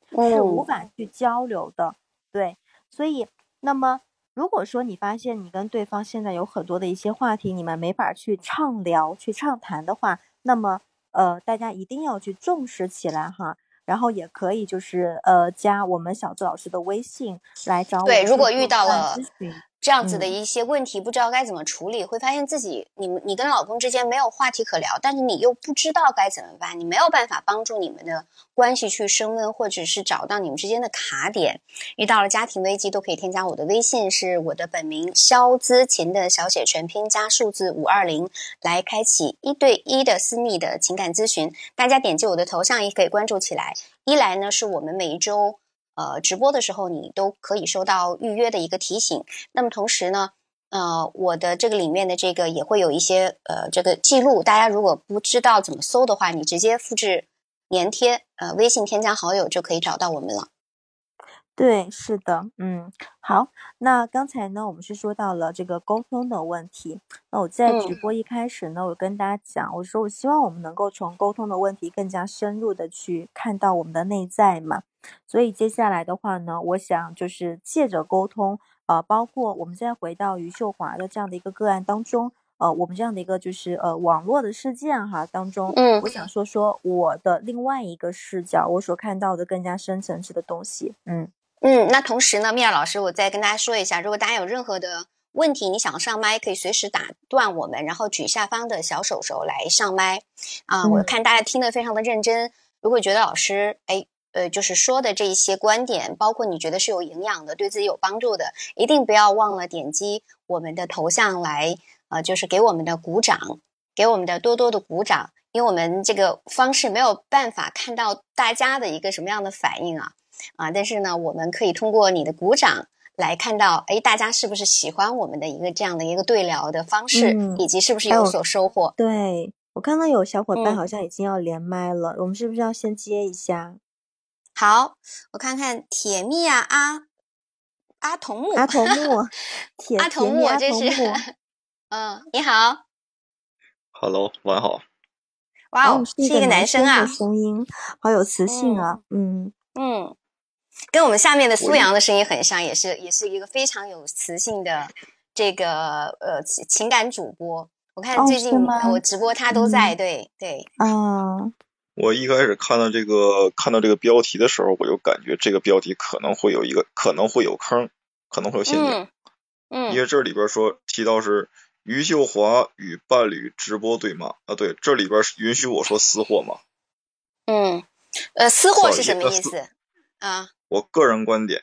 是无法去交流的。对，所以那么。如果说你发现你跟对方现在有很多的一些话题，你们没法去畅聊、去畅谈的话，那么呃，大家一定要去重视起来哈。然后也可以就是呃，加我们小智老师的微信来找我。对，如果遇到了。这样子的一些问题，不知道该怎么处理，会发现自己，你们你跟老公之间没有话题可聊，但是你又不知道该怎么办，你没有办法帮助你们的关系去升温，或者是找到你们之间的卡点。遇到了家庭危机，都可以添加我的微信，是我的本名肖姿琴的小写全拼加数字五二零，来开启一对一的私密的情感咨询。大家点击我的头像也可以关注起来。一来呢，是我们每一周。呃直播的时候，你都可以收到预约的一个提醒。那么同时呢，呃，我的这个里面的这个也会有一些呃这个记录。大家如果不知道怎么搜的话，你直接复制粘贴，呃，微信添加好友就可以找到我们了。对，是的，嗯，好，那刚才呢，我们是说到了这个沟通的问题。那我在直播一开始呢，我跟大家讲，我说我希望我们能够从沟通的问题更加深入的去看到我们的内在嘛。所以接下来的话呢，我想就是借着沟通，呃，包括我们再回到余秀华的这样的一个个案当中，呃，我们这样的一个就是呃网络的事件哈当中，嗯，我想说说我的另外一个视角，我所看到的更加深层次的东西，嗯。嗯，那同时呢，米娅老师，我再跟大家说一下，如果大家有任何的问题，你想上麦，可以随时打断我们，然后举下方的小手手来上麦。啊，我看大家听得非常的认真。如果觉得老师，哎，呃，就是说的这一些观点，包括你觉得是有营养的，对自己有帮助的，一定不要忘了点击我们的头像来，呃，就是给我们的鼓掌，给我们的多多的鼓掌，因为我们这个方式没有办法看到大家的一个什么样的反应啊。啊，但是呢，我们可以通过你的鼓掌来看到，哎，大家是不是喜欢我们的一个这样的一个对聊的方式，以及是不是有所收获？对我看到有小伙伴好像已经要连麦了，我们是不是要先接一下？好，我看看铁蜜啊，阿阿童木，阿童木，阿童木，这是，嗯，你好，Hello，晚好，哇哦，是一个男生啊，声音好有磁性啊，嗯嗯。跟我们下面的苏阳的声音很像，也是也是一个非常有磁性的这个呃情感主播。我看最近我直播他都在，对对。啊，我一开始看到这个看到这个标题的时候，我就感觉这个标题可能会有一个可能会有坑，可能会有陷阱。嗯，因为这里边说提到是于秀华与伴侣直播对骂啊，对，这里边允许我说私货吗？嗯，呃，私货是什么意思啊？我个人观点，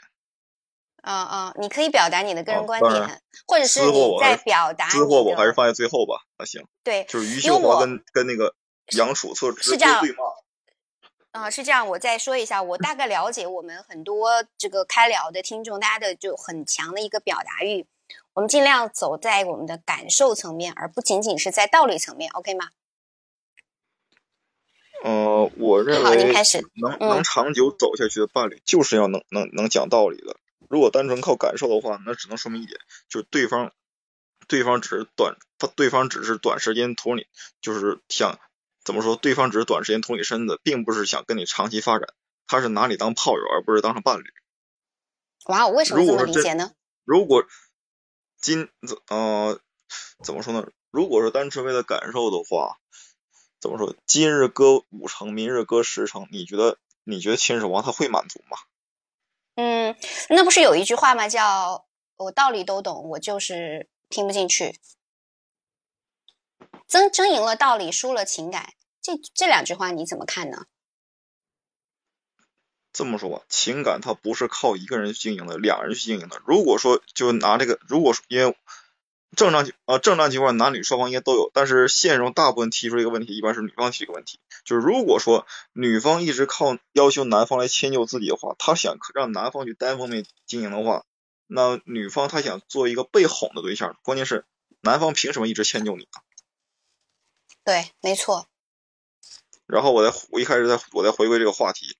啊啊，你可以表达你的个人观点，或者是你在表达。私货我还是放在最后吧，那行。对，就是于秀华跟跟那个杨楚策直接对骂。啊，是这样，我再说一下，我大概了解我们很多这个开聊的听众，大家的就很强的一个表达欲，我们尽量走在我们的感受层面，而不仅仅是在道理层面，OK 吗？呃，我认为能能长久走下去的伴侣，就是要能能能讲道理的。如果单纯靠感受的话，那只能说明一点，就是对方对方只是短，他对方只是短时间图你，就是想怎么说，对方只是短时间图你身子，并不是想跟你长期发展，他是拿你当炮友，而不是当成伴侣。哇，我为什么这么理解呢？如果今呃怎么说呢？如果是单纯为了感受的话。怎么说？今日割五成，明日割十成，你觉得？你觉得秦始皇他会满足吗？嗯，那不是有一句话吗？叫我道理都懂，我就是听不进去。争争赢了道理，输了情感，这这两句话你怎么看呢？这么说吧，情感它不是靠一个人去经营的，两人去经营的。如果说就拿这个，如果说因为。正常情呃正常情况男女双方应该都有，但是现实中大部分提出一个问题，一般是女方提一个问题，就是如果说女方一直靠要求男方来迁就自己的话，她想让男方去单方面经营的话，那女方她想做一个被哄的对象，关键是男方凭什么一直迁就你？对，没错。然后我再我一开始再我再回归这个话题，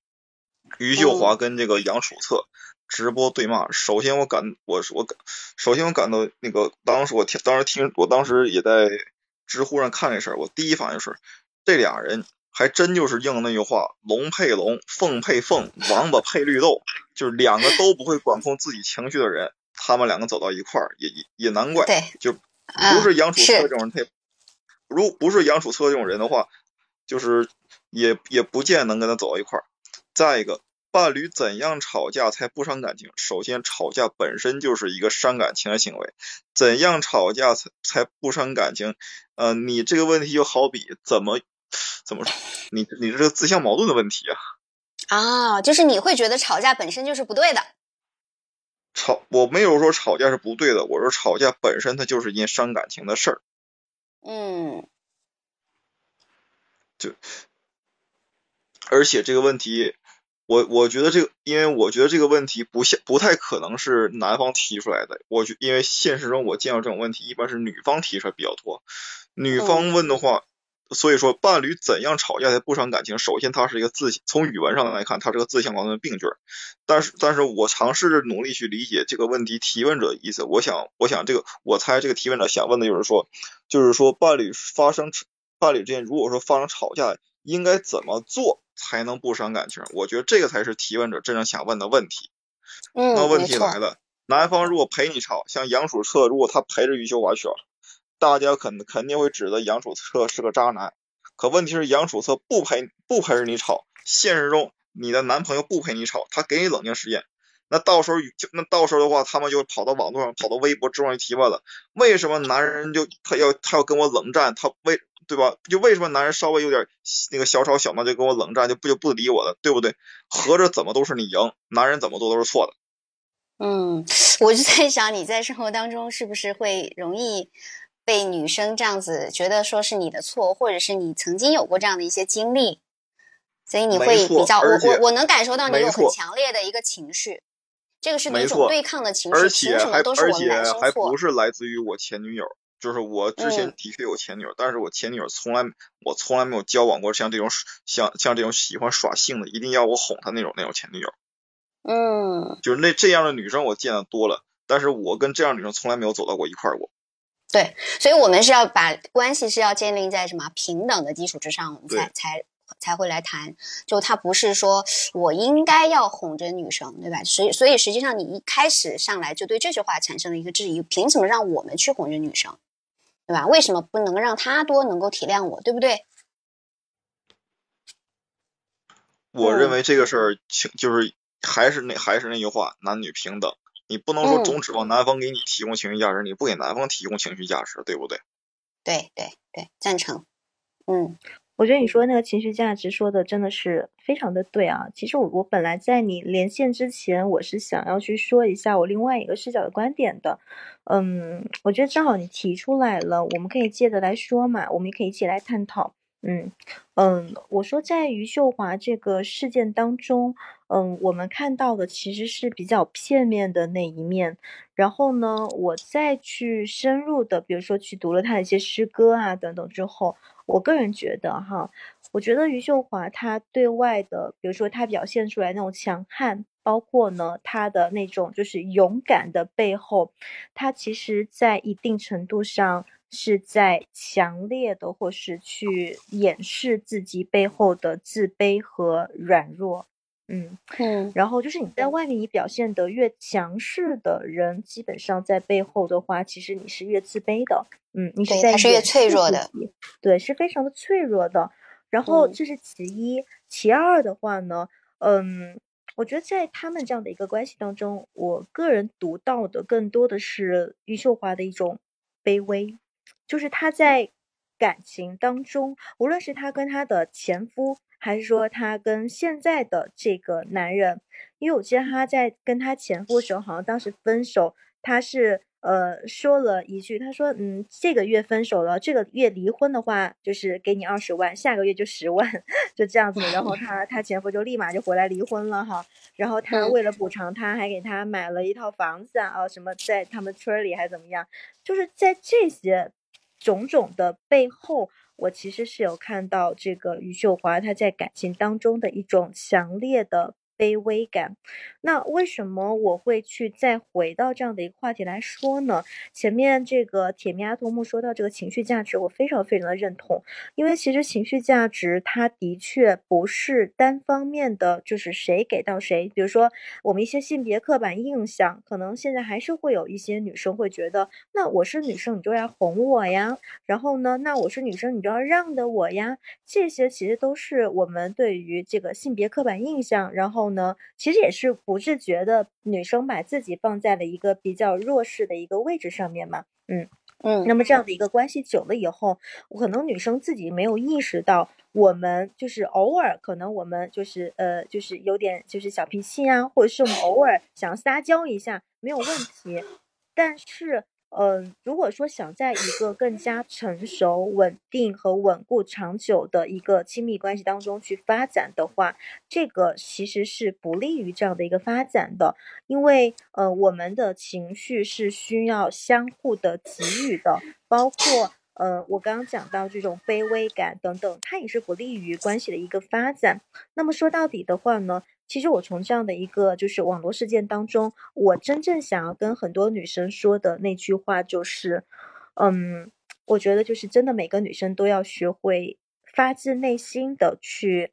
于秀华跟这个杨楚策。直播对骂，首先我感我我感，首先我感到那个当时我听当时听我当时也在知乎上看这事儿，我第一反应是这俩人还真就是应那句话，龙配龙，凤配凤，王八配绿豆，就是两个都不会管控自己情绪的人，他们两个走到一块儿也也也难怪，就不是杨楚策这种人，他如不是杨楚策这种人的话，就是也也不见能跟他走到一块儿。再一个。伴侣怎样吵架才不伤感情？首先，吵架本身就是一个伤感情的行为。怎样吵架才才不伤感情？呃，你这个问题就好比怎么怎么说？你你这个自相矛盾的问题啊！啊，就是你会觉得吵架本身就是不对的。吵，我没有说吵架是不对的，我说吵架本身它就是一件伤感情的事儿。嗯。就，而且这个问题。我我觉得这个，因为我觉得这个问题不像不太可能是男方提出来的。我觉因为现实中我见到这种问题，一般是女方提出来比较多。女方问的话，所以说伴侣怎样吵架才不伤感情？首先，它是一个自从语文上来看，它是个自相矛盾的病句。但是，但是我尝试着努力去理解这个问题提问者的意思。我想，我想这个，我猜这个提问者想问的就是说，就是说伴侣发生伴侣之间如果说发生吵架，应该怎么做？才能不伤感情，我觉得这个才是提问者真正想问的问题。嗯，那问题来了，男方如果陪你吵，像杨楚澈，如果他陪着余秀华去了，大家肯肯定会指责杨楚澈是个渣男。可问题是杨楚澈不陪不陪着你吵，现实中你的男朋友不陪你吵，他给你冷静时间，那到时候就那到时候的话，他们就跑到网络上，跑到微博之上去提问了，为什么男人就他要他要跟我冷战，他为。对吧？就为什么男人稍微有点那个小吵小闹就跟我冷战，就不就不理我了，对不对？合着怎么都是你赢，男人怎么做都是错的。嗯，我就在想，你在生活当中是不是会容易被女生这样子觉得说是你的错，或者是你曾经有过这样的一些经历，所以你会比较我我我能感受到你有很强烈的一个情绪，这个是一种对抗的情绪，而且还而且还不是来自于我前女友。就是我之前的确有前女友，但是我前女友从来我从来没有交往过像这种像像这种喜欢耍性的，一定要我哄她那种那种前女友。嗯，就是那这样的女生我见的多了，但是我跟这样女生从来没有走到过一块儿过。对，所以我们是要把关系是要建立在什么平等的基础之上，我们才才才会来谈。就他不是说我应该要哄着女生，对吧？所以所以实际上你一开始上来就对这句话产生了一个质疑，凭什么让我们去哄着女生？对吧？为什么不能让他多能够体谅我，对不对？我认为这个事儿情就是还是那还是那句话，男女平等，你不能说总指望男方给你提供情绪价值，你不给男方提供情绪价值，对不对？对对对，赞成。嗯。我觉得你说那个情绪价值说的真的是非常的对啊。其实我我本来在你连线之前，我是想要去说一下我另外一个视角的观点的。嗯，我觉得正好你提出来了，我们可以接着来说嘛，我们也可以一起来探讨。嗯嗯，我说在余秀华这个事件当中，嗯，我们看到的其实是比较片面的那一面。然后呢，我再去深入的，比如说去读了他的一些诗歌啊等等之后。我个人觉得哈，我觉得余秀华她对外的，比如说她表现出来那种强悍，包括呢她的那种就是勇敢的背后，她其实在一定程度上是在强烈的或是去掩饰自己背后的自卑和软弱。嗯嗯，然后就是你在外面你表现得越强势的人，基本上在背后的话，其实你是越自卑的。嗯，你是在是越脆弱的，对，是非常的脆弱的。然后这是其一，其二的话呢，嗯，我觉得在他们这样的一个关系当中，我个人读到的更多的是余秀华的一种卑微，就是她在感情当中，无论是她跟她的前夫。还是说她跟现在的这个男人，因为我记得她在跟她前夫的时候，好像当时分手，她是呃说了一句，她说嗯这个月分手了，这个月离婚的话就是给你二十万，下个月就十万，就这样子。然后她她前夫就立马就回来离婚了哈。然后她为了补偿，他还给他买了一套房子啊，什么在他们村里还怎么样？就是在这些种种的背后。我其实是有看到这个余秀华她在感情当中的一种强烈的。卑微感，那为什么我会去再回到这样的一个话题来说呢？前面这个铁面阿童木说到这个情绪价值，我非常非常的认同，因为其实情绪价值它的确不是单方面的，就是谁给到谁。比如说我们一些性别刻板印象，可能现在还是会有一些女生会觉得，那我是女生，你就要哄我呀，然后呢，那我是女生，你就要让着我呀，这些其实都是我们对于这个性别刻板印象，然后。呢，其实也是不自觉的，女生把自己放在了一个比较弱势的一个位置上面嘛，嗯。嗯，那么这样的一个关系久了以后，可能女生自己没有意识到，我们就是偶尔可能我们就是呃就是有点就是小脾气啊，或者是我们偶尔想撒娇一下没有问题，但是嗯，如果说想在一个更加成熟、稳定和稳固、长久的一个亲密关系当中去发展的话，这个其实是不利于这样的一个发展的，因为呃，我们的情绪是需要相互的给予的，包括呃，我刚刚讲到这种卑微感等等，它也是不利于关系的一个发展。那么说到底的话呢？其实我从这样的一个就是网络事件当中，我真正想要跟很多女生说的那句话就是，嗯，我觉得就是真的每个女生都要学会发自内心的去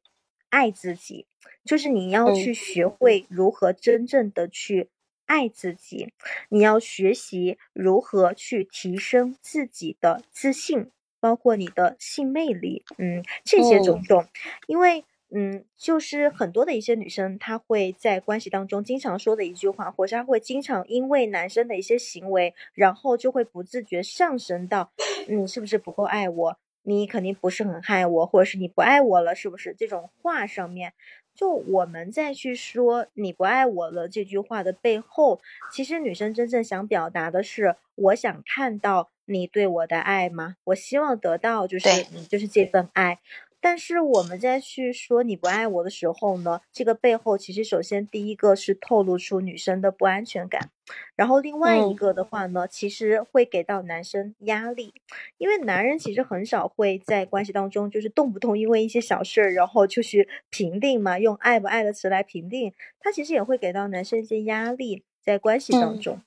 爱自己，就是你要去学会如何真正的去爱自己，你要学习如何去提升自己的自信，包括你的性魅力，嗯，这些种种，因为。嗯，就是很多的一些女生，她会在关系当中经常说的一句话，或者她会经常因为男生的一些行为，然后就会不自觉上升到你是不是不够爱我，你肯定不是很爱我，或者是你不爱我了，是不是？这种话上面，就我们再去说你不爱我了这句话的背后，其实女生真正想表达的是，我想看到你对我的爱吗？我希望得到就是你就是这份爱。但是我们在去说你不爱我的时候呢，这个背后其实首先第一个是透露出女生的不安全感，然后另外一个的话呢，其实会给到男生压力，因为男人其实很少会在关系当中就是动不动因为一些小事儿然后就去评定嘛，用爱不爱的词来评定，他其实也会给到男生一些压力在关系当中。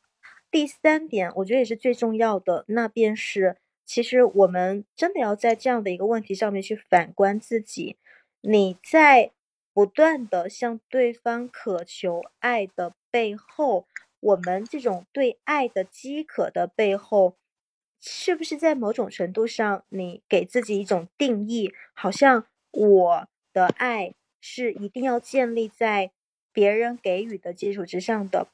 第三点，我觉得也是最重要的，那便是。其实我们真的要在这样的一个问题上面去反观自己，你在不断的向对方渴求爱的背后，我们这种对爱的饥渴的背后，是不是在某种程度上，你给自己一种定义，好像我的爱是一定要建立在别人给予的基础之上的？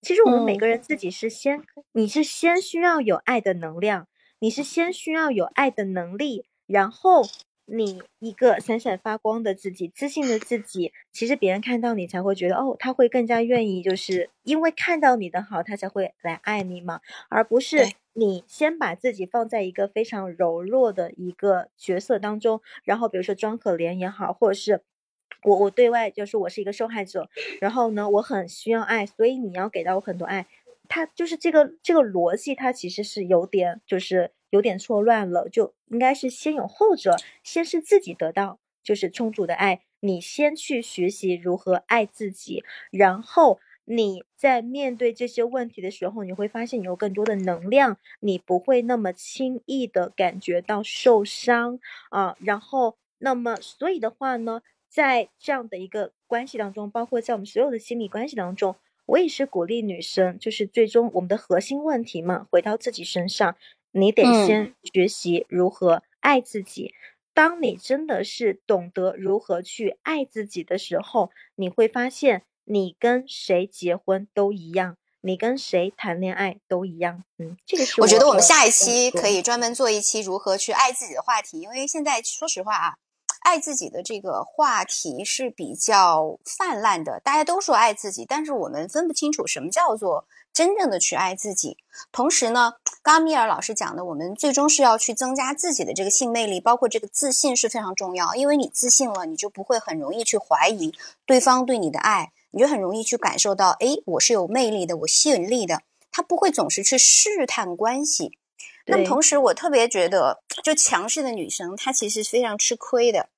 其实我们每个人自己是先，你是先需要有爱的能量。你是先需要有爱的能力，然后你一个闪闪发光的自己、自信的自己，其实别人看到你才会觉得哦，他会更加愿意，就是因为看到你的好，他才会来爱你嘛，而不是你先把自己放在一个非常柔弱的一个角色当中，然后比如说装可怜也好，或者是我我对外就是我是一个受害者，然后呢，我很需要爱，所以你要给到我很多爱。他就是这个这个逻辑，它其实是有点就是有点错乱了，就应该是先有后者，先是自己得到就是充足的爱，你先去学习如何爱自己，然后你在面对这些问题的时候，你会发现你有更多的能量，你不会那么轻易的感觉到受伤啊，然后那么所以的话呢，在这样的一个关系当中，包括在我们所有的亲密关系当中。我也是鼓励女生，就是最终我们的核心问题嘛，回到自己身上，你得先学习如何爱自己。当你真的是懂得如何去爱自己的时候，你会发现你跟谁结婚都一样，你跟谁谈恋爱都一样。嗯，这个是我觉得我们下一期可以专门做一期如何去爱自己的话题，因为现在说实话啊。爱自己的这个话题是比较泛滥的，大家都说爱自己，但是我们分不清楚什么叫做真正的去爱自己。同时呢，刚米尔老师讲的，我们最终是要去增加自己的这个性魅力，包括这个自信是非常重要。因为你自信了，你就不会很容易去怀疑对方对你的爱，你就很容易去感受到，哎，我是有魅力的，我吸引力的。他不会总是去试探关系。那么同时，我特别觉得，就强势的女生，她其实是非常吃亏的。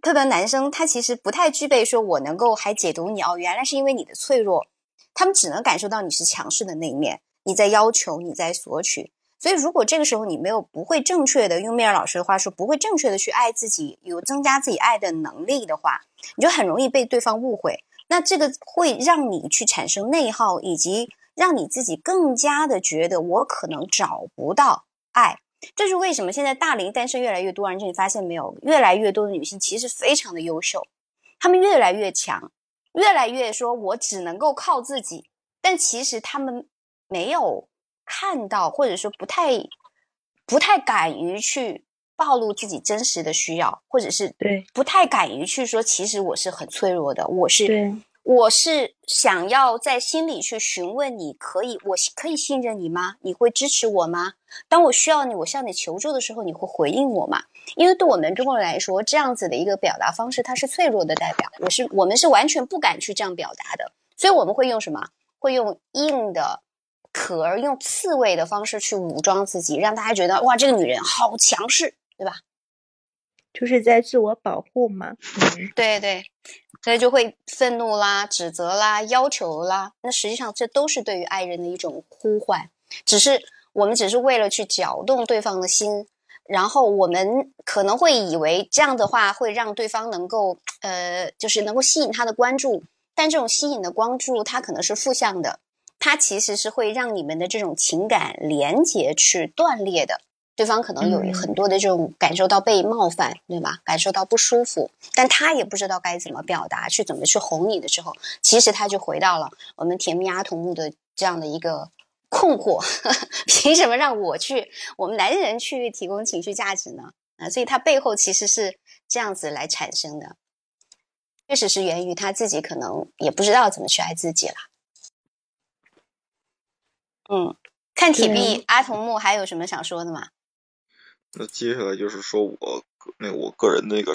特别男生，他其实不太具备说，我能够还解读你哦，原来是因为你的脆弱。他们只能感受到你是强势的那一面，你在要求，你在索取。所以，如果这个时候你没有不会正确的用米尔老师的话说，不会正确的去爱自己，有增加自己爱的能力的话，你就很容易被对方误会。那这个会让你去产生内耗，以及让你自己更加的觉得我可能找不到爱。这是为什么？现在大龄单身越来越多，而且你发现没有，越来越多的女性其实非常的优秀，她们越来越强，越来越说我只能够靠自己。但其实她们没有看到，或者说不太不太敢于去暴露自己真实的需要，或者是对不太敢于去说，其实我是很脆弱的，我是我是想要在心里去询问你，可以，我可以信任你吗？你会支持我吗？当我需要你，我向你求助的时候，你会回应我吗？因为对我们中国人来说，这样子的一个表达方式，它是脆弱的代表。我是我们是完全不敢去这样表达的，所以我们会用什么？会用硬的壳儿，用刺猬的方式去武装自己，让大家觉得哇，这个女人好强势，对吧？就是在自我保护嘛。嗯，对对，所以就会愤怒啦、指责啦、要求啦。那实际上这都是对于爱人的一种呼唤，只是我们只是为了去搅动对方的心，然后我们可能会以为这样的话会让对方能够呃，就是能够吸引他的关注。但这种吸引的关注，它可能是负向的，它其实是会让你们的这种情感连接去断裂的。对方可能有很多的这种感受到被冒犯，对吧？感受到不舒服，但他也不知道该怎么表达，去怎么去哄你的时候，其实他就回到了我们甜蜜阿童木的这样的一个困惑：凭什么让我去，我们男人去提供情绪价值呢？啊，所以他背后其实是这样子来产生的，确实是源于他自己可能也不知道怎么去爱自己了。嗯，看铁臂阿童木还有什么想说的吗？那接下来就是说我那我个人那个，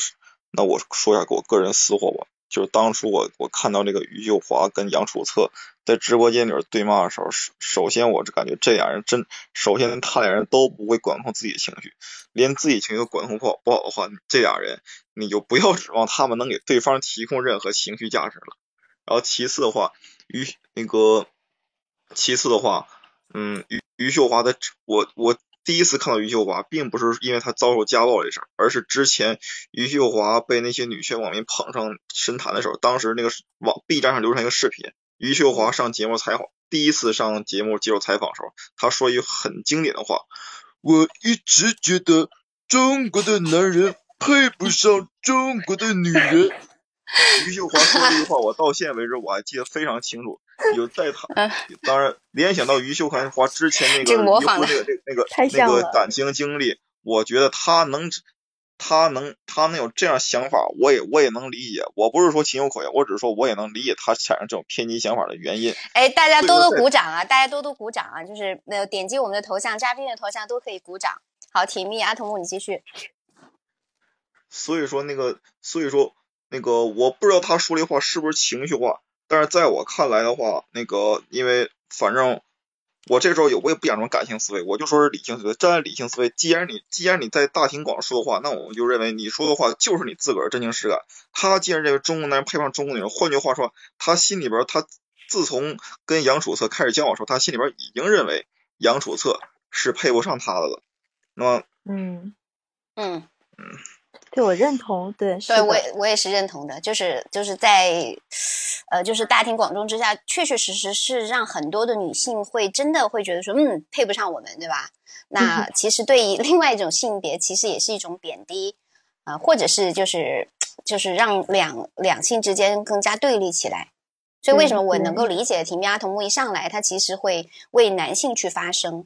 那我说一下我个人私货吧。就是当初我我看到那个于秀华跟杨楚策在直播间里边对骂的时候，首先我是感觉这俩人真，首先他俩人都不会管控自己的情绪，连自己情绪管控不好不好的话，这俩人你就不要指望他们能给对方提供任何情绪价值了。然后其次的话，于那个其次的话，嗯，于于秀华的我我。第一次看到余秀华，并不是因为她遭受家暴这事儿，而是之前余秀华被那些女权网民捧上神坛的时候，当时那个网 B 站上流传一个视频，余秀华上节目采访，第一次上节目接受采访的时候，她说一句很经典的话：“我一直觉得中国的男人配不上中国的女人。”余秀华说这句话，我到现在为止我还记得非常清楚。有在他，当然联想到于秀华之前那个离婚那个那个那个感情经历，我觉得他能，他能他能有这样想法，我也我也能理解。我不是说情有可原，我只是说我也能理解他产生这种偏激想法的原因。哎，大家多多鼓掌啊！大家多多鼓掌啊！就是呃，点击我们的头像，嘉宾的头像都可以鼓掌。好，甜蜜阿童木，你继续。所以说那个，所以说。那个我不知道他说这话是不是情绪化，但是在我看来的话，那个因为反正我这时候有我也不讲什么感性思维，我就说是理性思维。站在理性思维，既然你既然你在大庭广众说的话，那我们就认为你说的话就是你自个儿真情实感。他既然认为中国男人配不上中国女人，换句话说，他心里边他自从跟杨楚策开始交往时候，他心里边已经认为杨楚策是配不上他的了。那么，嗯嗯嗯。对我认同，对，对我我也是认同的，就是就是在，呃，就是大庭广众之下，确确实实是让很多的女性会真的会觉得说，嗯，配不上我们，对吧？那其实对于另外一种性别，其实也是一种贬低，啊，或者是就是就是让两两性之间更加对立起来。所以为什么我能够理解婷米阿童木一上来，他其实会为男性去发声。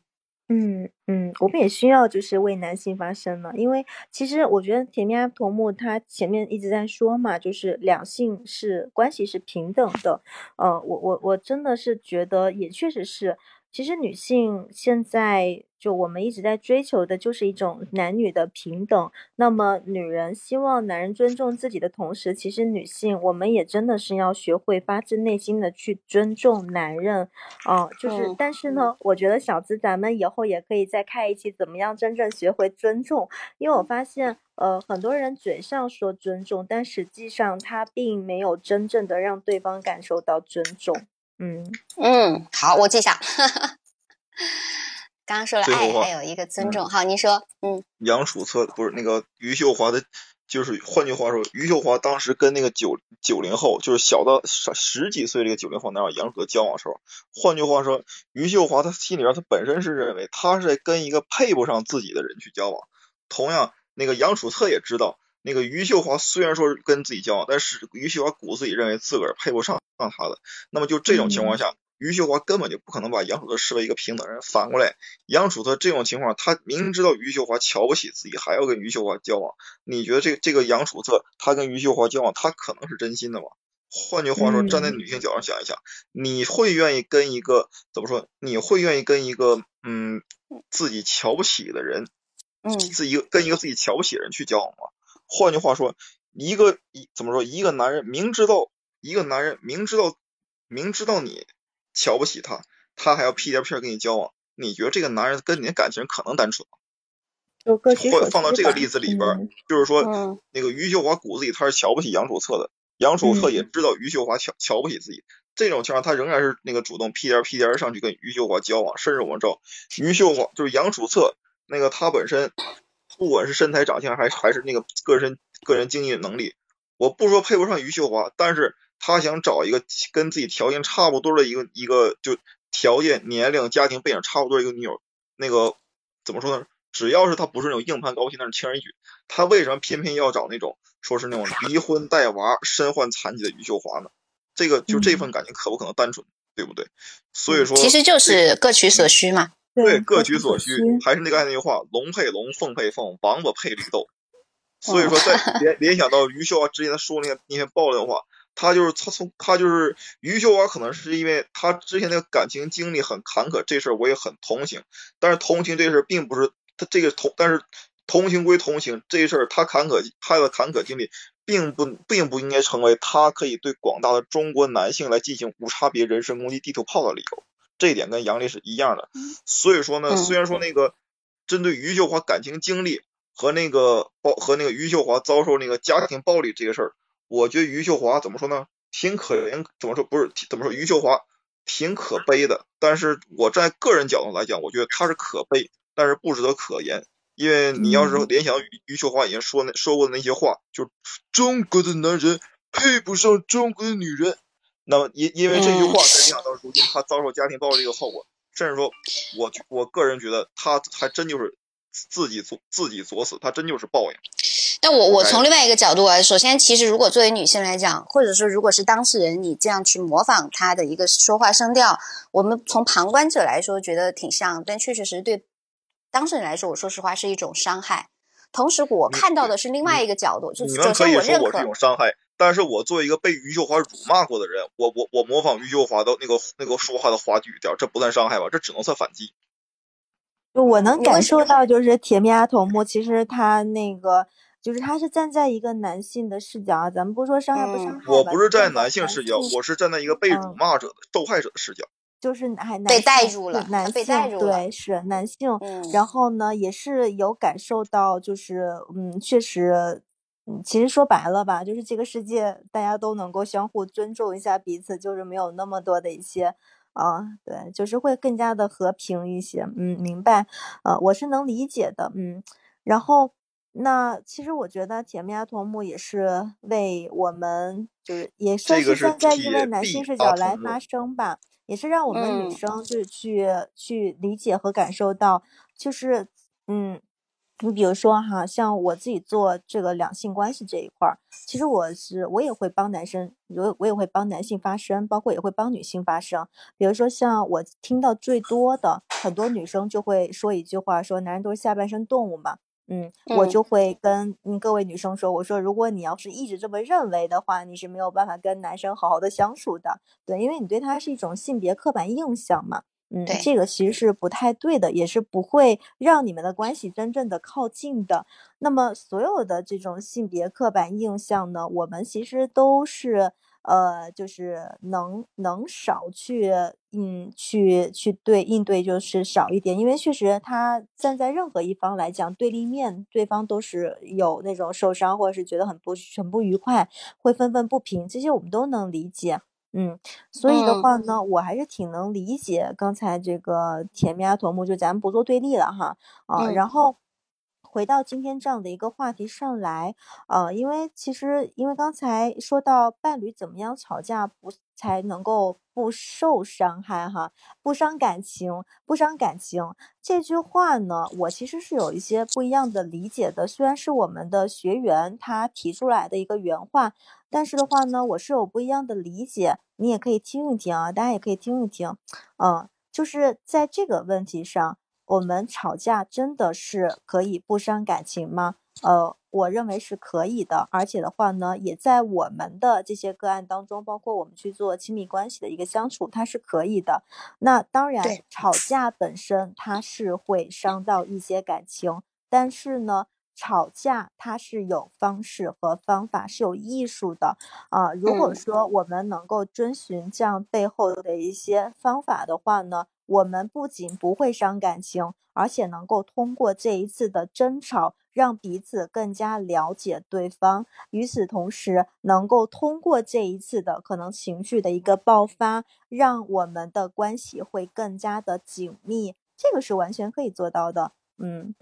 嗯嗯，我们也需要就是为男性发声了，因为其实我觉得甜蜜阿童木他前面一直在说嘛，就是两性是关系是平等的，呃，我我我真的是觉得也确实是。其实女性现在就我们一直在追求的就是一种男女的平等。那么女人希望男人尊重自己的同时，其实女性我们也真的是要学会发自内心的去尊重男人。啊，就是但是呢，我觉得小资咱们以后也可以再开一期，怎么样真正学会尊重？因为我发现，呃，很多人嘴上说尊重，但实际上他并没有真正的让对方感受到尊重。嗯嗯，好，我记下。刚刚说了爱，还有一个尊重。好，您说，嗯，杨楚策不是那个于秀华的，就是换句话说，于秀华当时跟那个九九零后，就是小到十十几岁这个九零后男友杨楚策交往的时候，换句话说，于秀华他心里边他本身是认为他是在跟一个配不上自己的人去交往。同样，那个杨楚策也知道。那个于秀华虽然说是跟自己交往，但是于秀华骨子里认为自个儿配不上上他的。那么就这种情况下，于秀华根本就不可能把杨楚策视为一个平等人。反过来，杨楚策这种情况，他明知道于秀华瞧不起自己，还要跟于秀华交往。你觉得这这个杨楚策他跟于秀华交往，他可能是真心的吗？换句话说，站在女性角度想一想，你会愿意跟一个怎么说？你会愿意跟一个嗯自己瞧不起的人，嗯，自己跟一个自己瞧不起的人去交往吗？换句话说，一个一怎么说？一个男人明知道一个男人明知道明知道你瞧不起他，他还要屁颠屁颠跟你交往，你觉得这个男人跟你的感情可能单纯吗？或放到这个例子里边，就是说，那个余秀华骨子里他是瞧不起杨楚策的，杨楚策也知道余秀华瞧瞧不起自己，这种情况他仍然是那个主动屁颠屁颠上去跟余秀华交往，甚至我们知道余秀华就是杨楚策那个他本身不管是身材长相还还是那个个人个人经济能力，我不说配不上余秀华，但是他想找一个跟自己条件差不多的一个一个就条件、年龄、家庭背景差不多一个女友，那个怎么说呢？只要是他不是那种硬盘高薪，那是轻而易举。他为什么偏偏要找那种说是那种离婚带娃、身患残疾的余秀华呢？这个就这份感情可不可能单纯，对不对？所以说，其实就是各取所需嘛。对，各取所需。还是那个那句话：龙配龙，凤配凤，王八配绿豆。所以说，在联联想到余秀华之前他说那些那些爆料的话。他就是他从他就是余秀华，可能是因为他之前那个感情经历很坎坷，这事儿我也很同情。但是同情这事儿并不是他这个同，但是同情归同情，这事儿他坎坷他的坎坷经历，并不并不应该成为他可以对广大的中国男性来进行无差别人身攻击、地图炮的理由。这一点跟杨丽是一样的。所以说呢，虽然说那个针对余秀华感情经历和那个暴和那个余秀华遭受那个家庭暴力这个事儿。我觉得余秀华怎么说呢？挺可怜，怎么说不是怎么说？余秀华挺可悲的。但是我在个人角度来讲，我觉得她是可悲，但是不值得可怜。因为你要是联想余余秀华以前说那说过的那些话，就中国的男人配不上中国的女人。那么因因为这句话才影响到如今她遭受家庭暴力的后果。甚至说，我我个人觉得她还真就是自己作自己作死，她真就是报应。但我我从另外一个角度啊，首先，其实如果作为女性来讲，或者说如果是当事人，你这样去模仿他的一个说话声调，我们从旁观者来说觉得挺像，但确确实实对当事人来说，我说实话是一种伤害。同时，我看到的是另外一个角度，就是首先我认可这种伤害，但是我作为一个被余秀华辱骂过的人，我我我模仿余秀华的那个那个说话的滑稽语调，这不算伤害吧？这只能算反击。就我能感受到，就是铁面阿童木，其实他那个。就是他是站在一个男性的视角啊，咱们不说伤害不伤害我不是站在男性视角，我是站在一个被辱骂者的受害者的视角。就是男被带入了，男性对是男性，然后呢也是有感受到，就是嗯，确实，嗯，其实说白了吧，就是这个世界大家都能够相互尊重一下彼此，就是没有那么多的一些啊，对，就是会更加的和平一些。嗯，明白，呃，我是能理解的，嗯，然后。那其实我觉得《铁面阿童木》也是为我们，就是也算是站在一位男性视角来发声吧，也是让我们女生就是去去理解和感受到，就是嗯，你比如说哈，像我自己做这个两性关系这一块儿，其实我是我也会帮男生，我我也会帮男性发声，包括也会帮女性发声。比如说像我听到最多的很多女生就会说一句话，说男人都是下半身动物嘛。嗯，我就会跟各位女生说，我说如果你要是一直这么认为的话，你是没有办法跟男生好好的相处的。对，因为你对他是一种性别刻板印象嘛。嗯，这个其实是不太对的，也是不会让你们的关系真正的靠近的。那么所有的这种性别刻板印象呢，我们其实都是。呃，就是能能少去，嗯，去去对应对就是少一点，因为确实他站在任何一方来讲，对立面对方都是有那种受伤或者是觉得很不很不愉快，会愤愤不平，这些我们都能理解，嗯，所以的话呢，我还是挺能理解刚才这个甜蜜阿童木，就咱们不做对立了哈，啊，然后。回到今天这样的一个话题上来，呃，因为其实因为刚才说到伴侣怎么样吵架不才能够不受伤害哈，不伤感情，不伤感情这句话呢，我其实是有一些不一样的理解的。虽然是我们的学员他提出来的一个原话，但是的话呢，我是有不一样的理解，你也可以听一听啊，大家也可以听一听，嗯，就是在这个问题上。我们吵架真的是可以不伤感情吗？呃，我认为是可以的，而且的话呢，也在我们的这些个案当中，包括我们去做亲密关系的一个相处，它是可以的。那当然，吵架本身它是会伤到一些感情，但是呢。吵架它是有方式和方法，是有艺术的啊。如果说我们能够遵循这样背后的一些方法的话呢，我们不仅不会伤感情，而且能够通过这一次的争吵，让彼此更加了解对方。与此同时，能够通过这一次的可能情绪的一个爆发，让我们的关系会更加的紧密。这个是完全可以做到的，嗯。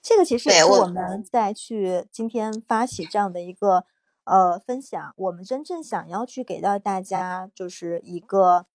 这个其实也是我们在去今天发起这样的一个呃分享，我们真正想要去给到大家就是一个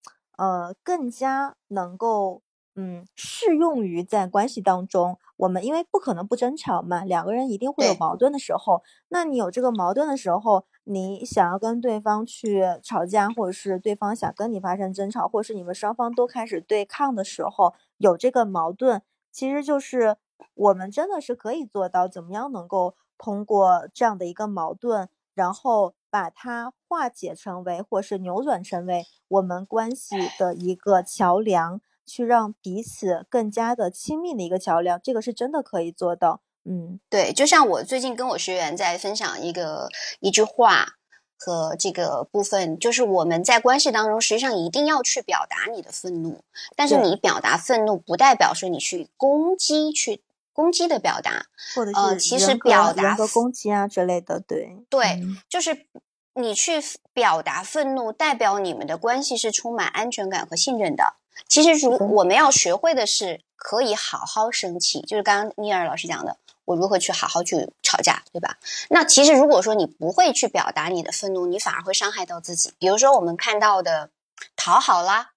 呃更加能够嗯适用于在关系当中，我们因为不可能不争吵嘛，两个人一定会有矛盾的时候，那你有这个矛盾的时候，你想要跟对方去吵架，或者是对方想跟你发生争吵，或者是你们双方都开始对抗的时候，有这个矛盾，其实就是。我们真的是可以做到，怎么样能够通过这样的一个矛盾，然后把它化解成为，或是扭转成为我们关系的一个桥梁，去让彼此更加的亲密的一个桥梁，这个是真的可以做到。嗯，对，就像我最近跟我学员在分享一个一句话。和这个部分，就是我们在关系当中，实际上一定要去表达你的愤怒，但是你表达愤怒，不代表说你去攻击，去攻击的表达，或者是其实表达和攻击啊之类的，对对，就是你去表达愤怒，代表你们的关系是充满安全感和信任的。其实，如我们要学会的是，可以好好生气，就是刚刚尼尔老师讲的。我如何去好好去吵架，对吧？那其实如果说你不会去表达你的愤怒，你反而会伤害到自己。比如说我们看到的讨好啦，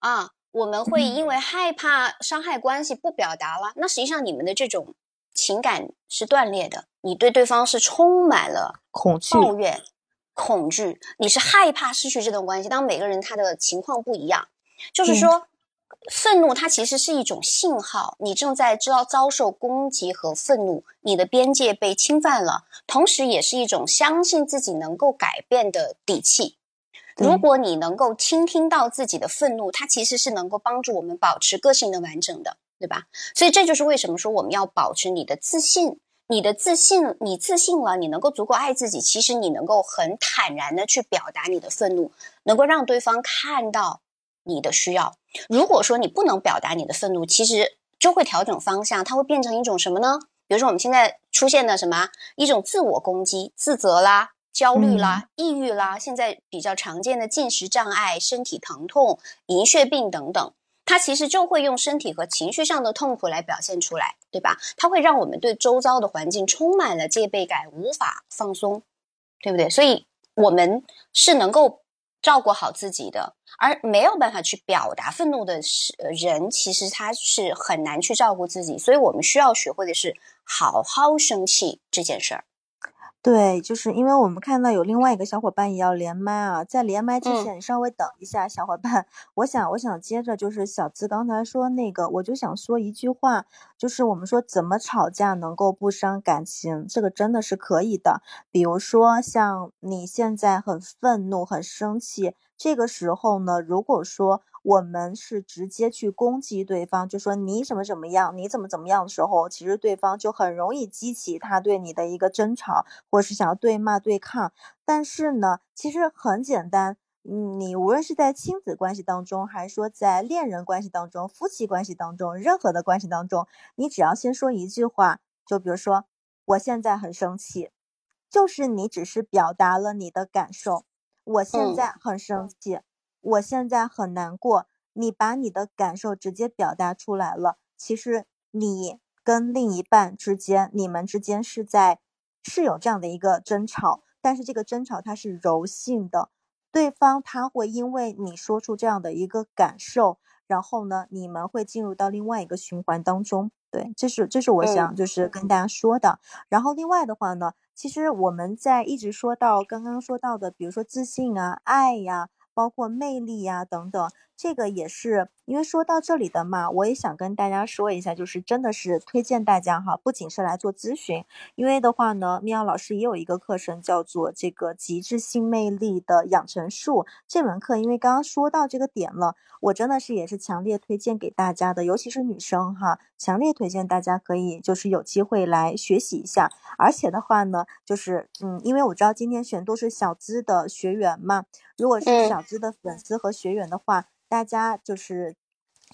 啊，我们会因为害怕伤害关系不表达了，那实际上你们的这种情感是断裂的。你对对方是充满了恐惧、抱怨、恐惧，你是害怕失去这段关系。当每个人他的情况不一样，就是说。愤怒，它其实是一种信号，你正在遭遭受攻击和愤怒，你的边界被侵犯了，同时也是一种相信自己能够改变的底气。如果你能够倾听到自己的愤怒，它其实是能够帮助我们保持个性的完整的，对吧？所以这就是为什么说我们要保持你的自信，你的自信，你自信了，你能够足够爱自己，其实你能够很坦然的去表达你的愤怒，能够让对方看到。你的需要，如果说你不能表达你的愤怒，其实就会调整方向，它会变成一种什么呢？比如说我们现在出现的什么一种自我攻击、自责啦、焦虑啦、抑郁啦，现在比较常见的进食障碍、身体疼痛、银屑病等等，它其实就会用身体和情绪上的痛苦来表现出来，对吧？它会让我们对周遭的环境充满了戒备感，无法放松，对不对？所以我们是能够。照顾好自己的，而没有办法去表达愤怒的是人，其实他是很难去照顾自己。所以我们需要学会的是好好生气这件事儿。对，就是因为我们看到有另外一个小伙伴也要连麦啊，在连麦之前，你稍微等一下，小伙伴。我想，我想接着就是小资刚才说那个，我就想说一句话，就是我们说怎么吵架能够不伤感情，这个真的是可以的。比如说，像你现在很愤怒、很生气，这个时候呢，如果说。我们是直接去攻击对方，就说你怎么怎么样，你怎么怎么样的时候，其实对方就很容易激起他对你的一个争吵，或者是想要对骂对抗。但是呢，其实很简单，你无论是在亲子关系当中，还是说在恋人关系当中、夫妻关系当中，任何的关系当中，你只要先说一句话，就比如说我现在很生气，就是你只是表达了你的感受，我现在很生气。我现在很难过，你把你的感受直接表达出来了。其实你跟另一半之间，你们之间是在是有这样的一个争吵，但是这个争吵它是柔性的，对方他会因为你说出这样的一个感受，然后呢，你们会进入到另外一个循环当中。对，这是这是我想就是跟大家说的。然后另外的话呢，其实我们在一直说到刚刚说到的，比如说自信啊、爱呀。包括魅力呀等等，这个也是因为说到这里的嘛，我也想跟大家说一下，就是真的是推荐大家哈，不仅是来做咨询，因为的话呢，妙老师也有一个课程叫做这个极致性魅力的养成术。这门课因为刚刚说到这个点了，我真的是也是强烈推荐给大家的，尤其是女生哈，强烈推荐大家可以就是有机会来学习一下。而且的话呢，就是嗯，因为我知道今天选都是小资的学员嘛，如果是小资的粉丝和学员的话。大家就是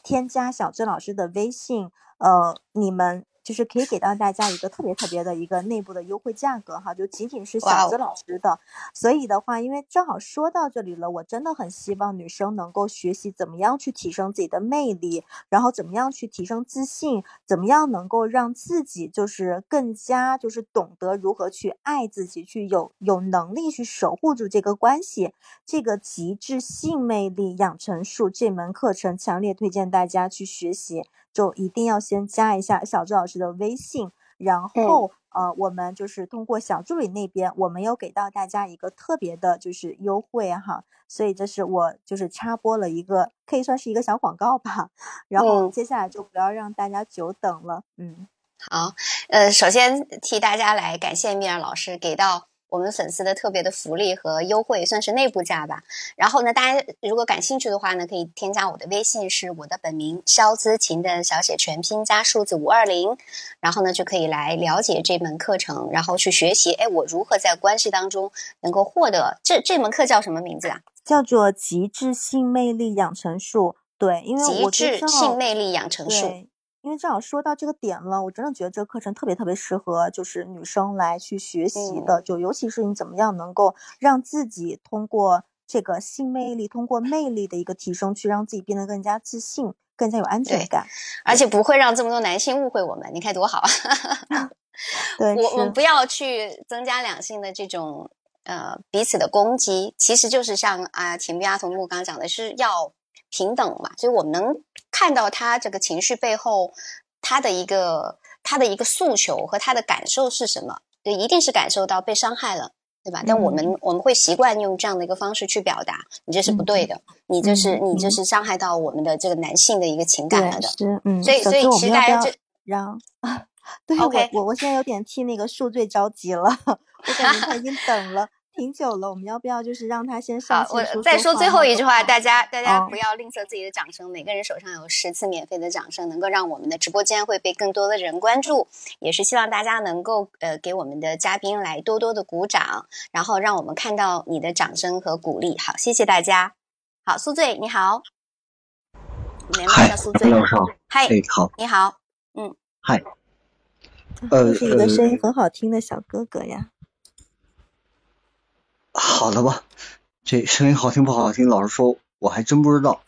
添加小郑老师的微信，呃，你们。就是可以给到大家一个特别特别的一个内部的优惠价格哈，就仅仅是小资老师的。所以的话，因为正好说到这里了，我真的很希望女生能够学习怎么样去提升自己的魅力，然后怎么样去提升自信，怎么样能够让自己就是更加就是懂得如何去爱自己，去有有能力去守护住这个关系。这个极致性魅力养成术这门课程，强烈推荐大家去学习。就一定要先加一下小资老师的微信，然后呃，我们就是通过小助理那边，我们有给到大家一个特别的，就是优惠哈。所以这是我就是插播了一个，可以算是一个小广告吧。然后接下来就不要让大家久等了。嗯，好，呃，首先替大家来感谢米尔老师给到。我们粉丝的特别的福利和优惠，算是内部价吧。然后呢，大家如果感兴趣的话呢，可以添加我的微信，是我的本名肖姿琴的小写全拼加数字五二零，然后呢就可以来了解这门课程，然后去学习。哎，我如何在关系当中能够获得这这门课叫什么名字啊？叫做极致性魅力养成术。对，因为极致性魅力养成术。因为正好说到这个点了，我真的觉得这个课程特别特别适合就是女生来去学习的，就尤其是你怎么样能够让自己通过这个性魅力，通过魅力的一个提升，去让自己变得更加自信，更加有安全感，而且不会让这么多男性误会我们，你看多好啊！对，我我们不要去增加两性的这种呃彼此的攻击，其实就是像啊田碧阿童木刚讲的是要。平等嘛，所以我们能看到他这个情绪背后，他的一个他的一个诉求和他的感受是什么？就，一定是感受到被伤害了，对吧？但我们我们会习惯用这样的一个方式去表达，你这是不对的，你这是你这是伤害到我们的这个男性的一个情感了的。是，嗯。所以所以其实大家就让 对我我我现在有点替那个恕罪着急了，我感觉他已经等了。挺久了，我们要不要就是让他先上？我再说最后一句话，大家大家不要吝啬自己的掌声，每个人手上有十次免费的掌声，能够让我们的直播间会被更多的人关注。也是希望大家能够呃给我们的嘉宾来多多的鼓掌，然后让我们看到你的掌声和鼓励。好，谢谢大家。好，苏醉你好，嗨，苏醉老师好，嗨，好，你好，嗯，嗨，呃，是一个声音很好听的小哥哥呀。好的吧，这声音好听不好听，老实说，我还真不知道。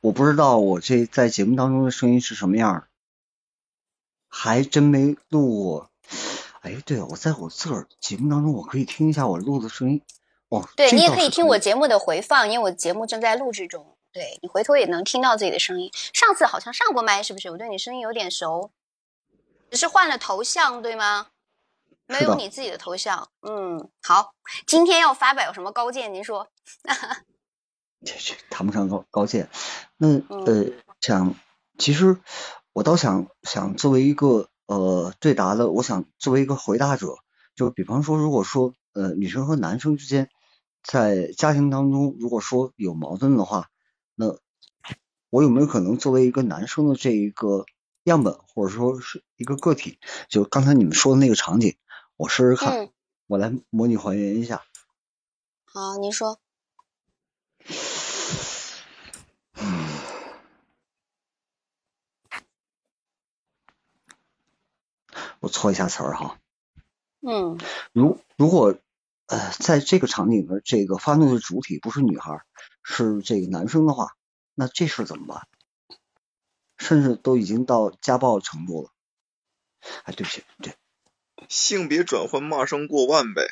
我不知道我这在节目当中的声音是什么样的还真没录过。哎，对我在我自个儿节目当中，我可以听一下我录的声音。哦，对你也可以听我节目的回放，因为我节目正在录制中。对你回头也能听到自己的声音。上次好像上过麦，是不是？我对你声音有点熟，只是换了头像，对吗？没有你自己的头像，嗯，好，今天要发表什么高见？您说，这这谈不上高高见，那呃，想其实我倒想想作为一个呃对答的，我想作为一个回答者，就比方说，如果说呃女生和男生之间在家庭当中，如果说有矛盾的话，那我有没有可能作为一个男生的这一个样本，或者说是一个个体，就刚才你们说的那个场景？我试试看，我来模拟还原一下。好，您说。嗯，我错一下词儿哈。嗯。如如果呃，在这个场景的这个发怒的主体不是女孩，是这个男生的话，那这事怎么办？甚至都已经到家暴程度了。哎，对不起，对。性别转换骂声过万呗，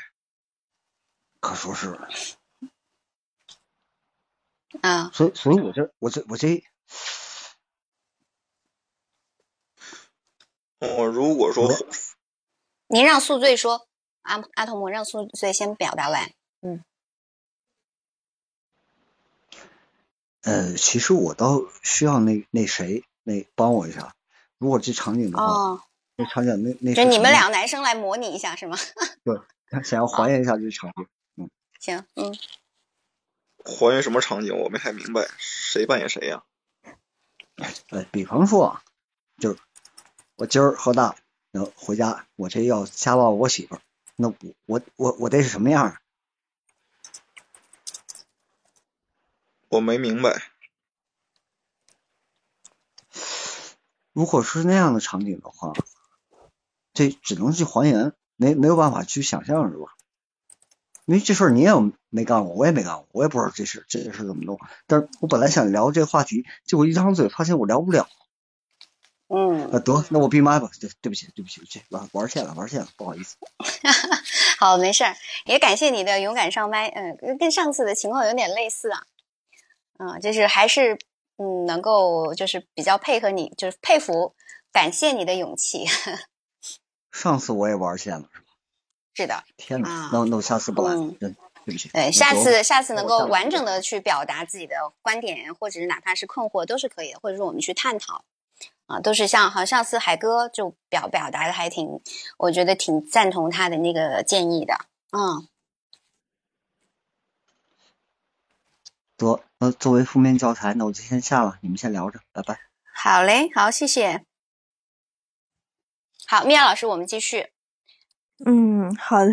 可说是啊，所以所以我这我这我这，我，如果说您让宿醉说，阿阿童木让宿醉先表达完，嗯，呃，其实我倒需要那那谁那帮我一下。如果这场景的话，那场景那那就你们俩男生来模拟一下是吗？对，想要还原一下这个场景。嗯，行，嗯。还原什么场景？我没太明白，谁扮演谁呀？呃，比方说，就是我今儿喝大，然后回家，我这要家暴我媳妇儿，那我我我我得是什么样？我没明白。如果是那样的场景的话，这只能去还原，没没有办法去想象，是吧？因为这事儿你也没干过，我也没干过，我也不知道这事这件事怎么弄。但是我本来想聊这个话题，结果一张嘴发现我聊不了。嗯。啊，得，那我闭麦吧。对，对不起，对不起，这玩玩线了，玩线了，不好意思。好，没事儿，也感谢你的勇敢上麦。嗯，跟上次的情况有点类似啊。嗯，就是还是嗯，能够就是比较配合你，就是佩服，感谢你的勇气。上次我也玩线了，是吧？是的。天哪，那那我下次不来了，对对不起。对，下次下次能够完整的去表达自己的观点，或者是哪怕是困惑都是可以的，或者说我们去探讨啊，都是像好上次海哥就表表达的还挺，我觉得挺赞同他的那个建议的，嗯。得，那作为负面教材，那我就先下了，你们先聊着，拜拜。好嘞，好，谢谢。好，米娅老师，我们继续。嗯，好的。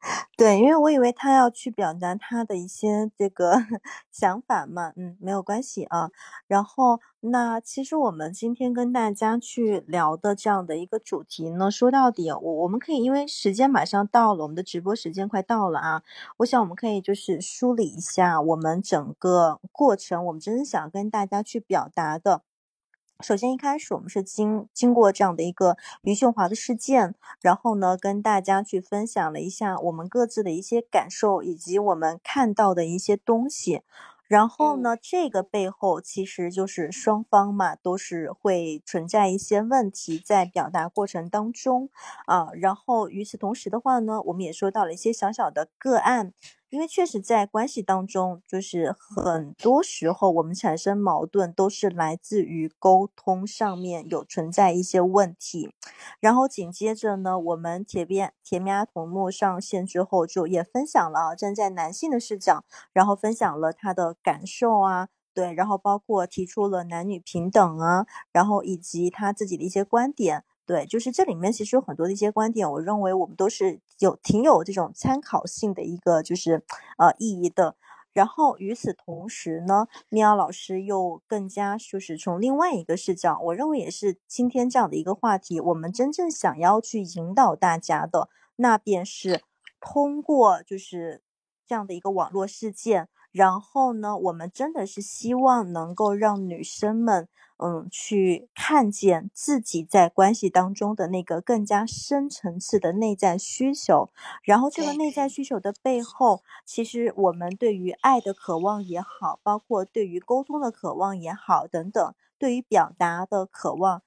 对，因为我以为他要去表达他的一些这个 想法嘛，嗯，没有关系啊。然后，那其实我们今天跟大家去聊的这样的一个主题呢，说到底，我我们可以因为时间马上到了，我们的直播时间快到了啊，我想我们可以就是梳理一下我们整个过程，我们真正想跟大家去表达的。首先，一开始我们是经经过这样的一个余秀华的事件，然后呢，跟大家去分享了一下我们各自的一些感受，以及我们看到的一些东西。然后呢，这个背后其实就是双方嘛，都是会存在一些问题在表达过程当中啊。然后与此同时的话呢，我们也说到了一些小小的个案。因为确实，在关系当中，就是很多时候我们产生矛盾，都是来自于沟通上面有存在一些问题。然后紧接着呢，我们铁边铁面阿童木上线之后，就也分享了站在男性的视角，然后分享了他的感受啊，对，然后包括提出了男女平等啊，然后以及他自己的一些观点。对，就是这里面其实有很多的一些观点，我认为我们都是有挺有这种参考性的一个就是呃意义的。然后与此同时呢，喵老师又更加就是从另外一个视角，我认为也是今天这样的一个话题，我们真正想要去引导大家的，那便是通过就是这样的一个网络事件，然后呢，我们真的是希望能够让女生们。嗯，去看见自己在关系当中的那个更加深层次的内在需求，然后这个内在需求的背后，其实我们对于爱的渴望也好，包括对于沟通的渴望也好，等等，对于表达的渴望，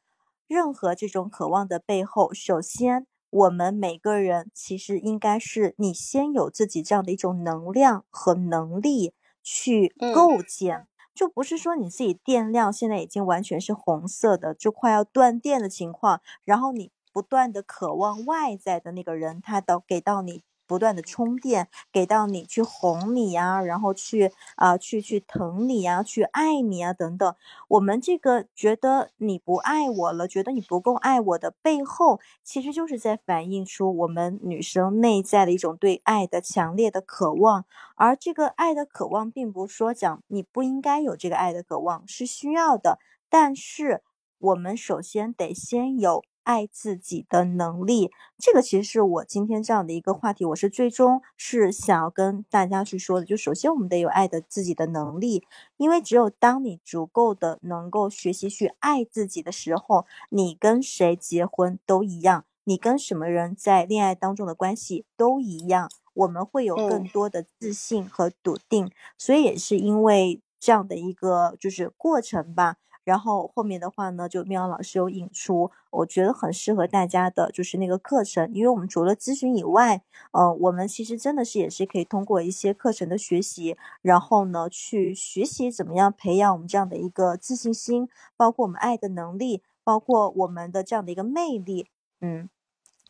任何这种渴望的背后，首先我们每个人其实应该是你先有自己这样的一种能量和能力去构建。就不是说你自己电量现在已经完全是红色的，就快要断电的情况，然后你不断的渴望外在的那个人，他到给到你。不断的充电，给到你去哄你呀，然后去啊，去去疼你呀，去爱你啊，等等。我们这个觉得你不爱我了，觉得你不够爱我的背后，其实就是在反映出我们女生内在的一种对爱的强烈的渴望。而这个爱的渴望，并不是说讲你不应该有这个爱的渴望，是需要的。但是我们首先得先有。爱自己的能力，这个其实是我今天这样的一个话题，我是最终是想要跟大家去说的。就首先我们得有爱的自己的能力，因为只有当你足够的能够学习去爱自己的时候，你跟谁结婚都一样，你跟什么人在恋爱当中的关系都一样，我们会有更多的自信和笃定。所以也是因为这样的一个就是过程吧。然后后面的话呢，就妙老师有引出，我觉得很适合大家的，就是那个课程，因为我们除了咨询以外，呃，我们其实真的是也是可以通过一些课程的学习，然后呢，去学习怎么样培养我们这样的一个自信心，包括我们爱的能力，包括我们的这样的一个魅力，嗯，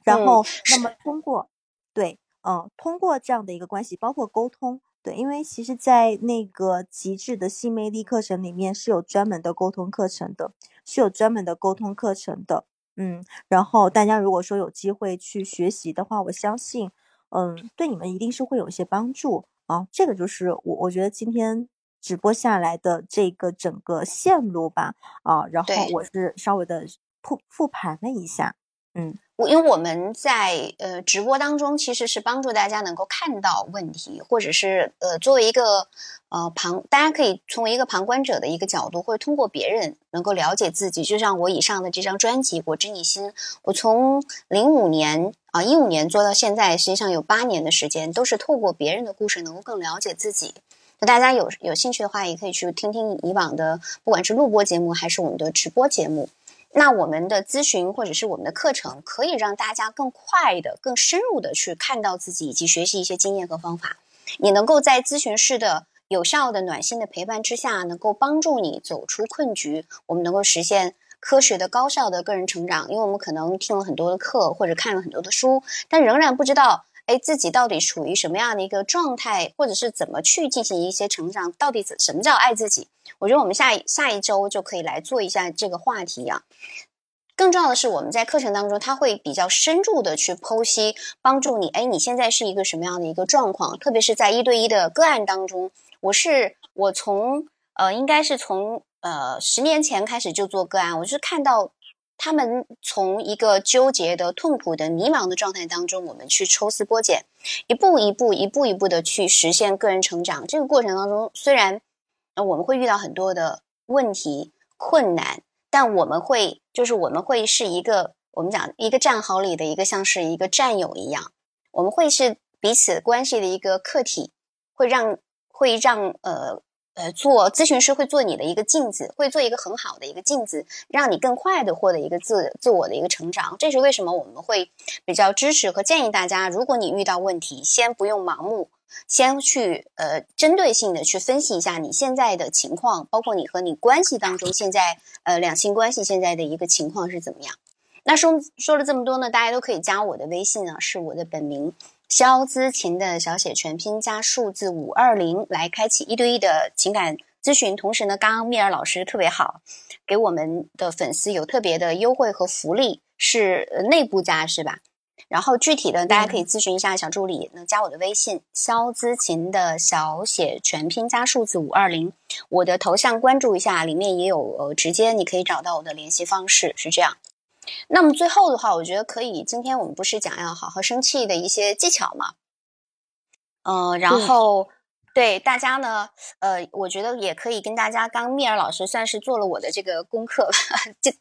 然后那么通过，对，嗯，通过这样的一个关系，包括沟通。对，因为其实，在那个极致的新魅力课程里面是有专门的沟通课程的，是有专门的沟通课程的。嗯，然后大家如果说有机会去学习的话，我相信，嗯，对你们一定是会有一些帮助啊。这个就是我我觉得今天直播下来的这个整个线路吧。啊，然后我是稍微的复复盘了一下，嗯。我因为我们在呃直播当中，其实是帮助大家能够看到问题，或者是呃作为一个呃旁，大家可以从一个旁观者的一个角度，或者通过别人能够了解自己。就像我以上的这张专辑《我知你心》，我从零五年啊一五年做到现在，实际上有八年的时间，都是透过别人的故事，能够更了解自己。那大家有有兴趣的话，也可以去听听以往的，不管是录播节目还是我们的直播节目。那我们的咨询或者是我们的课程，可以让大家更快的、更深入的去看到自己，以及学习一些经验和方法。你能够在咨询师的有效的、暖心的陪伴之下，能够帮助你走出困局。我们能够实现科学的、高效的个人成长。因为我们可能听了很多的课，或者看了很多的书，但仍然不知道。哎，自己到底处于什么样的一个状态，或者是怎么去进行一些成长？到底怎什么叫爱自己？我觉得我们下下一周就可以来做一下这个话题啊。更重要的是，我们在课程当中，他会比较深入的去剖析，帮助你。哎，你现在是一个什么样的一个状况？特别是在一对一的个案当中，我是我从呃，应该是从呃十年前开始就做个案，我就是看到。他们从一个纠结的、痛苦的、迷茫的状态当中，我们去抽丝剥茧，一步一步、一步一步的去实现个人成长。这个过程当中，虽然呃我们会遇到很多的问题、困难，但我们会就是我们会是一个我们讲一个战壕里的一个像是一个战友一样，我们会是彼此关系的一个客体，会让会让呃。呃，做咨询师会做你的一个镜子，会做一个很好的一个镜子，让你更快的获得一个自自我的一个成长。这是为什么我们会比较支持和建议大家，如果你遇到问题，先不用盲目，先去呃针对性的去分析一下你现在的情况，包括你和你关系当中现在呃两性关系现在的一个情况是怎么样。那说说了这么多呢，大家都可以加我的微信啊，是我的本名。肖姿琴的小写全拼加数字五二零来开启一对一的情感咨询，同时呢，刚刚蜜儿老师特别好，给我们的粉丝有特别的优惠和福利，是内部加是吧？然后具体的大家可以咨询一下小助理，那加我的微信肖姿琴的小写全拼加数字五二零，我的头像关注一下，里面也有呃直接你可以找到我的联系方式，是这样。那么最后的话，我觉得可以。今天我们不是讲要好好生气的一些技巧吗？嗯，然后对大家呢，呃，我觉得也可以跟大家，刚蜜儿老师算是做了我的这个功课，这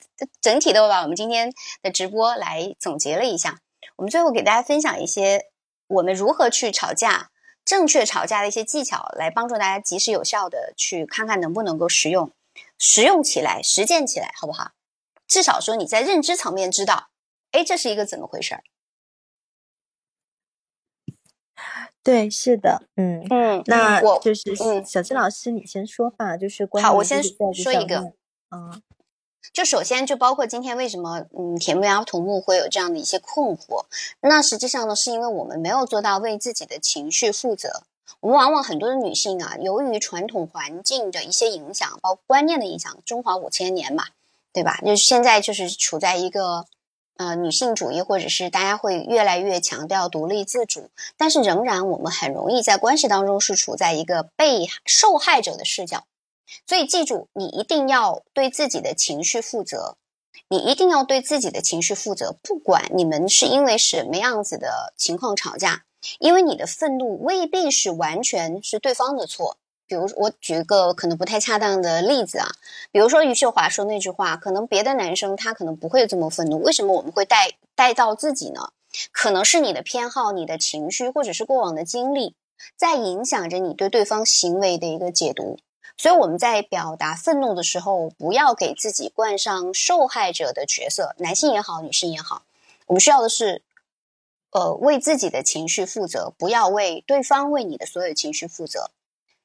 整体的把我们今天的直播来总结了一下。我们最后给大家分享一些我们如何去吵架、正确吵架的一些技巧，来帮助大家及时有效的去看看能不能够实用、实用起来、实践起来，好不好？至少说你在认知层面知道，哎，这是一个怎么回事儿？对，是的，嗯嗯，那我就是嗯，小金老师你先说吧，就是关于好，我先说一个，嗯，就首先就包括今天为什么嗯，铁木牙土木会有这样的一些困惑，那实际上呢，是因为我们没有做到为自己的情绪负责。我们往往很多的女性啊，由于传统环境的一些影响，包括观念的影响，中华五千年嘛。对吧？就是现在就是处在一个，呃，女性主义，或者是大家会越来越强调独立自主，但是仍然我们很容易在关系当中是处在一个被受害者的视角。所以记住，你一定要对自己的情绪负责，你一定要对自己的情绪负责。不管你们是因为什么样子的情况吵架，因为你的愤怒未必是完全是对方的错。比如我举一个可能不太恰当的例子啊，比如说余秀华说那句话，可能别的男生他可能不会这么愤怒，为什么我们会带带到自己呢？可能是你的偏好、你的情绪，或者是过往的经历，在影响着你对对方行为的一个解读。所以我们在表达愤怒的时候，不要给自己冠上受害者的角色，男性也好，女性也好，我们需要的是，呃，为自己的情绪负责，不要为对方为你的所有情绪负责。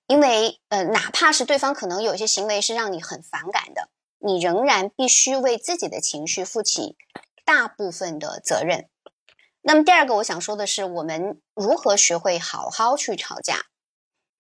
因为，呃，哪怕是对方可能有些行为是让你很反感的，你仍然必须为自己的情绪负起大部分的责任。那么，第二个我想说的是，我们如何学会好好去吵架。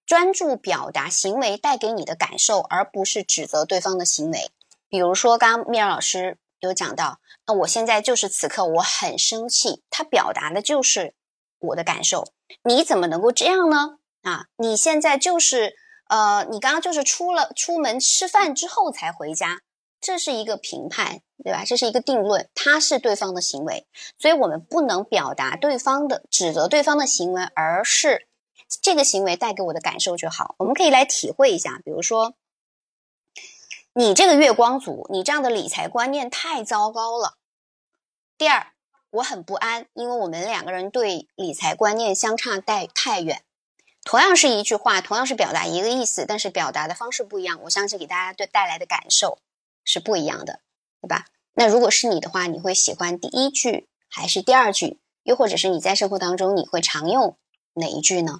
专注表达行为带给你的感受，而不是指责对方的行为。比如说，刚刚米尔老师有讲到，那我现在就是此刻我很生气，他表达的就是我的感受。你怎么能够这样呢？啊，你现在就是呃，你刚刚就是出了出门吃饭之后才回家，这是一个评判，对吧？这是一个定论，他是对方的行为，所以我们不能表达对方的指责对方的行为，而是。这个行为带给我的感受就好，我们可以来体会一下。比如说，你这个月光族，你这样的理财观念太糟糕了。第二，我很不安，因为我们两个人对理财观念相差太太远。同样是一句话，同样是表达一个意思，但是表达的方式不一样，我相信给大家对带来的感受是不一样的，对吧？那如果是你的话，你会喜欢第一句还是第二句？又或者是你在生活当中你会常用哪一句呢？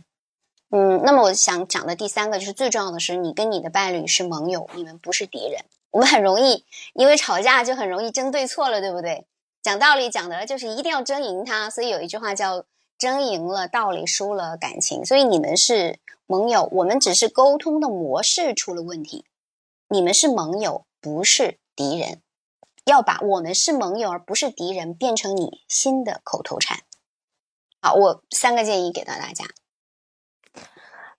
嗯，那么我想讲的第三个就是最重要的是，你跟你的伴侣是盟友，你们不是敌人。我们很容易因为吵架就很容易争对错了，对不对？讲道理讲的就是一定要争赢他，所以有一句话叫“争赢了道理，输了感情”。所以你们是盟友，我们只是沟通的模式出了问题。你们是盟友，不是敌人。要把我们是盟友而不是敌人变成你新的口头禅。好，我三个建议给到大家。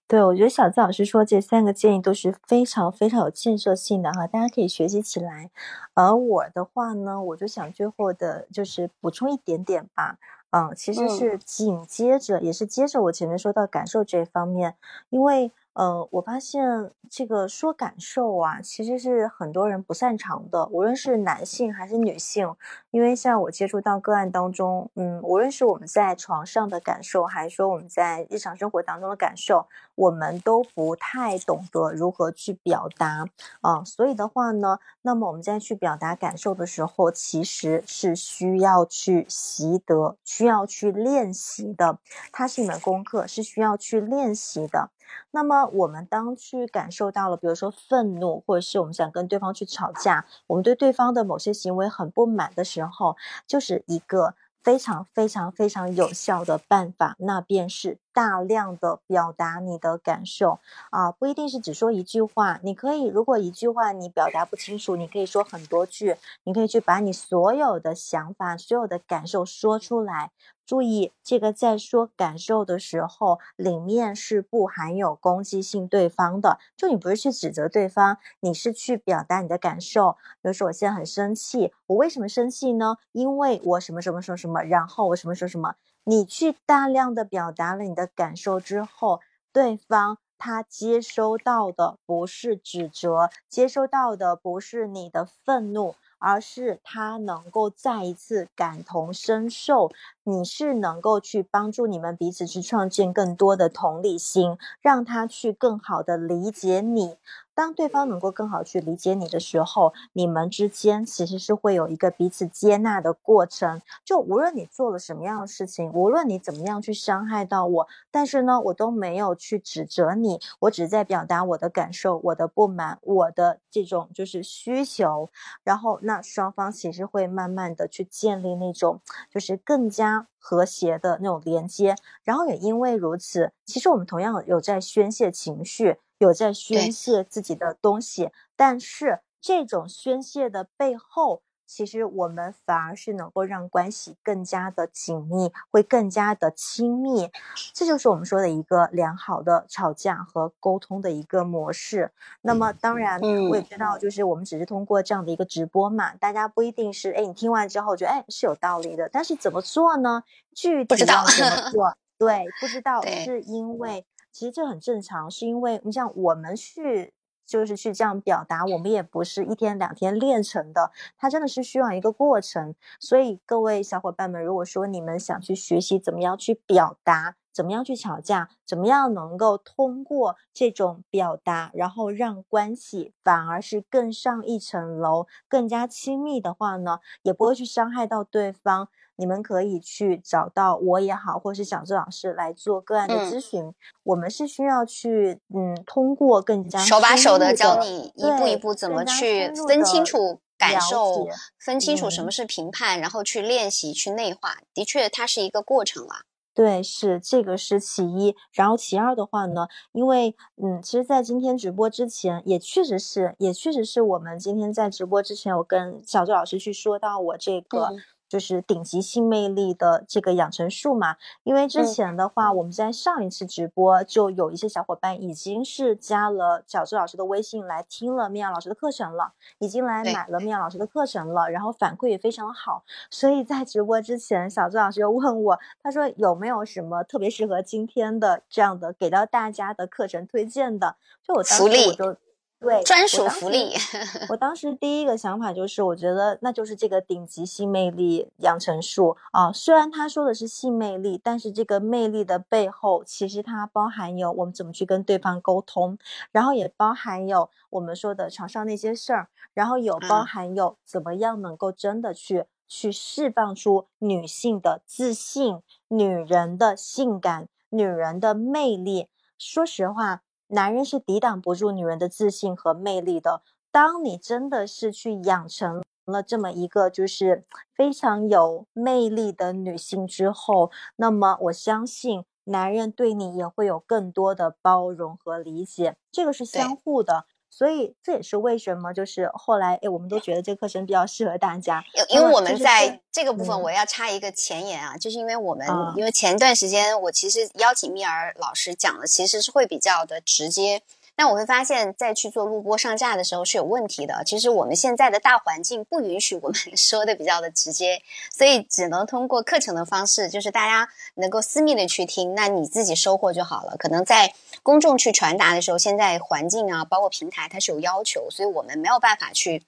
对，我觉得小资老师说这三个建议都是非常非常有建设性的哈，大家可以学习起来。而我的话呢，我就想最后的就是补充一点点吧，嗯，其实是紧接着，也是接着我前面说到感受这方面，因为。呃，我发现这个说感受啊，其实是很多人不擅长的，无论是男性还是女性。因为像我接触到个案当中，嗯，无论是我们在床上的感受，还是说我们在日常生活当中的感受，我们都不太懂得如何去表达啊。所以的话呢，那么我们在去表达感受的时候，其实是需要去习得，需要去练习的。它是一门功课，是需要去练习的。那么，我们当去感受到了，比如说愤怒，或者是我们想跟对方去吵架，我们对对方的某些行为很不满的时候，就是一个。非常非常非常有效的办法，那便是大量的表达你的感受啊，不一定是只说一句话，你可以如果一句话你表达不清楚，你可以说很多句，你可以去把你所有的想法、所有的感受说出来。注意，这个在说感受的时候，里面是不含有攻击性对方的。就你不是去指责对方，你是去表达你的感受。比如说，我现在很生气，我为什么生气呢？因为我什么什么什么什么，然后我什么什么什么。你去大量的表达了你的感受之后，对方他接收到的不是指责，接收到的不是你的愤怒。而是他能够再一次感同身受，你是能够去帮助你们彼此去创建更多的同理心，让他去更好的理解你。当对方能够更好去理解你的时候，你们之间其实是会有一个彼此接纳的过程。就无论你做了什么样的事情，无论你怎么样去伤害到我，但是呢，我都没有去指责你，我只是在表达我的感受、我的不满、我的这种就是需求。然后，那双方其实会慢慢的去建立那种就是更加和谐的那种连接。然后也因为如此，其实我们同样有在宣泄情绪。有在宣泄自己的东西，但是这种宣泄的背后，其实我们反而是能够让关系更加的紧密，会更加的亲密。这就是我们说的一个良好的吵架和沟通的一个模式。那么，当然我也知道，就是我们只是通过这样的一个直播嘛，大家不一定是哎，你听完之后觉得哎是有道理的，但是怎么做呢？具体要怎么做？对，不知道是因为。其实这很正常，是因为你像我们去，就是去这样表达，我们也不是一天两天练成的，它真的是需要一个过程。所以各位小伙伴们，如果说你们想去学习怎么样去表达怎么样去吵架，怎么样能够通过这种表达，然后让关系反而是更上一层楼，更加亲密的话呢，也不会去伤害到对方。你们可以去找到我也好，或是小周老师来做个案的咨询。我们是需要去，嗯，通过更加手把手的教你一步一步怎么去分清楚感受，分清楚什么是评判，然后去练习去内化。的确，它是一个过程啊。对，是这个是其一。然后其二的话呢，因为嗯，其实，在今天直播之前，也确实是，也确实是我们今天在直播之前，我跟小周老师去说到我这个。就是顶级性魅力的这个养成术嘛，因为之前的话，我们在上一次直播就有一些小伙伴已经是加了小周老师的微信来听了面老师的课程了，已经来买了面老师的课程了，然后反馈也非常好，所以在直播之前，小周老师又问我，他说有没有什么特别适合今天的这样的给到大家的课程推荐的？就我当时我就。对，专属福利。我当时第一个想法就是，我觉得那就是这个顶级性魅力养成术啊。虽然他说的是性魅力，但是这个魅力的背后，其实它包含有我们怎么去跟对方沟通，然后也包含有我们说的床上那些事儿，然后有包含有怎么样能够真的去去释放出女性的自信、女人的性感、女人的魅力。说实话。男人是抵挡不住女人的自信和魅力的。当你真的是去养成了这么一个就是非常有魅力的女性之后，那么我相信男人对你也会有更多的包容和理解，这个是相互的。所以这也是为什么，就是后来，哎，我们都觉得这个课程比较适合大家。因因为我们在这个部分，我要插一个前言啊，就是因为我们，因为前段时间我其实邀请蜜儿老师讲的，其实是会比较的直接。但我会发现，在去做录播上架的时候是有问题的。其实我们现在的大环境不允许我们 说的比较的直接，所以只能通过课程的方式，就是大家能够私密的去听，那你自己收获就好了。可能在公众去传达的时候，现在环境啊，包括平台它是有要求，所以我们没有办法去。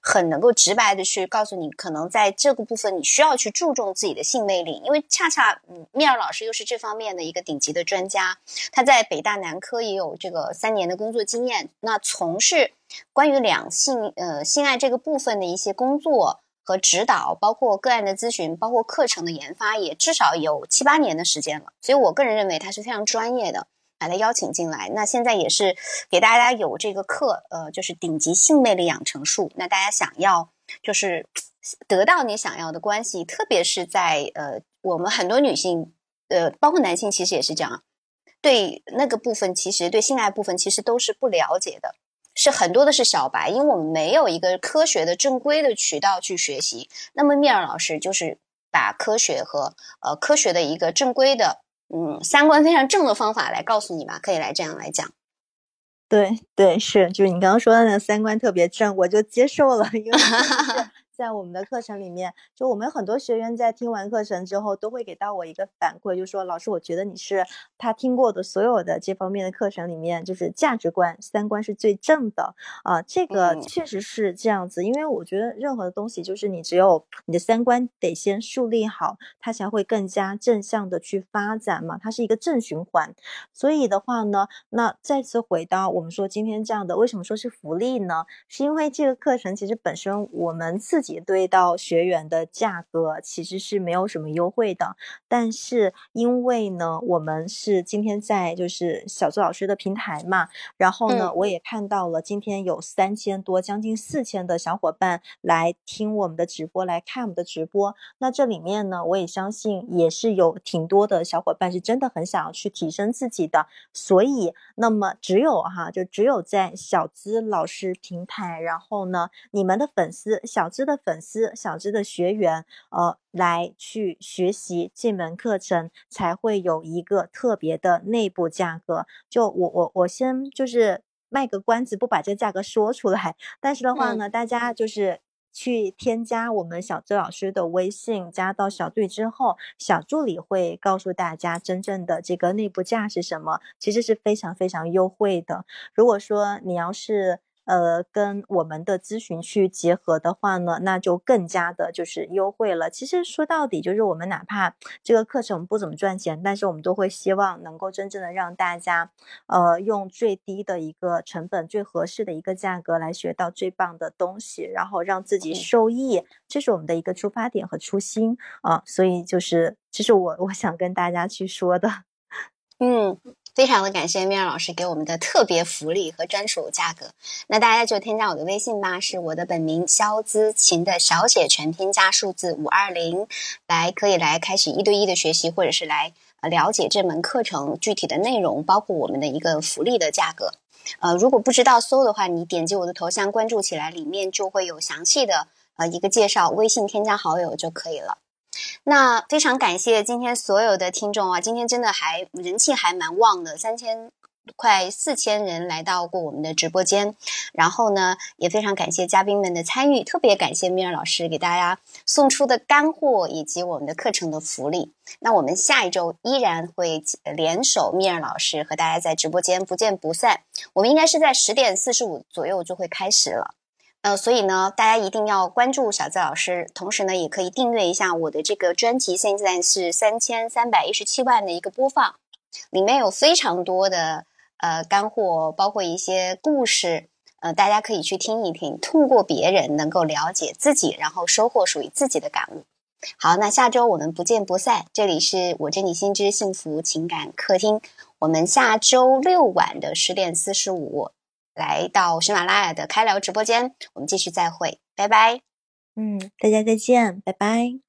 很能够直白的去告诉你，可能在这个部分你需要去注重自己的性魅力，因为恰恰嗯，蜜儿老师又是这方面的一个顶级的专家，他在北大男科也有这个三年的工作经验，那从事关于两性呃性爱这个部分的一些工作和指导，包括个案的咨询，包括课程的研发，也至少有七八年的时间了，所以我个人认为他是非常专业的。把他邀请进来，那现在也是给大家有这个课，呃，就是顶级性魅力养成术。那大家想要就是得到你想要的关系，特别是在呃，我们很多女性，呃，包括男性，其实也是这样，对那个部分，其实对性爱部分，其实都是不了解的，是很多的是小白，因为我们没有一个科学的正规的渠道去学习。那么米尔老师就是把科学和呃科学的一个正规的。嗯，三观非常正的方法来告诉你吧，可以来这样来讲。对对，是，就是你刚刚说的那三观特别正，我就接受了，因为。在我们的课程里面，就我们很多学员在听完课程之后，都会给到我一个反馈，就说老师，我觉得你是他听过的所有的这方面的课程里面，就是价值观、三观是最正的啊。这个确实是这样子，因为我觉得任何的东西，就是你只有你的三观得先树立好，它才会更加正向的去发展嘛，它是一个正循环。所以的话呢，那再次回到我们说今天这样的，为什么说是福利呢？是因为这个课程其实本身我们自己。对到学员的价格其实是没有什么优惠的，但是因为呢，我们是今天在就是小周老师的平台嘛，然后呢，我也看到了今天有三千多，将近四千的小伙伴来听我们的直播，来看我们的直播。那这里面呢，我也相信也是有挺多的小伙伴是真的很想要去提升自己的，所以那么只有哈，就只有在小资老师平台，然后呢，你们的粉丝小资的。粉丝小资的学员，呃，来去学习这门课程，才会有一个特别的内部价格。就我我我先就是卖个关子，不把这个价格说出来。但是的话呢，大家就是去添加我们小周老师的微信，加到小队之后，小助理会告诉大家真正的这个内部价是什么。其实是非常非常优惠的。如果说你要是。呃，跟我们的咨询去结合的话呢，那就更加的就是优惠了。其实说到底，就是我们哪怕这个课程不怎么赚钱，但是我们都会希望能够真正的让大家，呃，用最低的一个成本、最合适的一个价格来学到最棒的东西，然后让自己受益，这是我们的一个出发点和初心啊。所以就是，这是我我想跟大家去说的。嗯。非常的感谢米尔老师给我们的特别福利和专属价格，那大家就添加我的微信吧，是我的本名肖姿琴的小写全拼加数字五二零，来可以来开始一对一的学习，或者是来呃了解这门课程具体的内容，包括我们的一个福利的价格。呃，如果不知道搜的话，你点击我的头像关注起来，里面就会有详细的呃一个介绍，微信添加好友就可以了。那非常感谢今天所有的听众啊，今天真的还人气还蛮旺的，三千快四千人来到过我们的直播间，然后呢也非常感谢嘉宾们的参与，特别感谢米尔老师给大家送出的干货以及我们的课程的福利。那我们下一周依然会联手米尔老师和大家在直播间不见不散，我们应该是在十点四十五左右就会开始了。呃，所以呢，大家一定要关注小资老师，同时呢，也可以订阅一下我的这个专辑。现在是三千三百一十七万的一个播放，里面有非常多的呃干货，包括一些故事，呃，大家可以去听一听，通过别人能够了解自己，然后收获属于自己的感悟。好，那下周我们不见不散。这里是我真理心之幸福情感客厅，我们下周六晚的十点四十五。来到喜马拉雅的开聊直播间，我们继续再会，拜拜。嗯，大家再见，拜拜。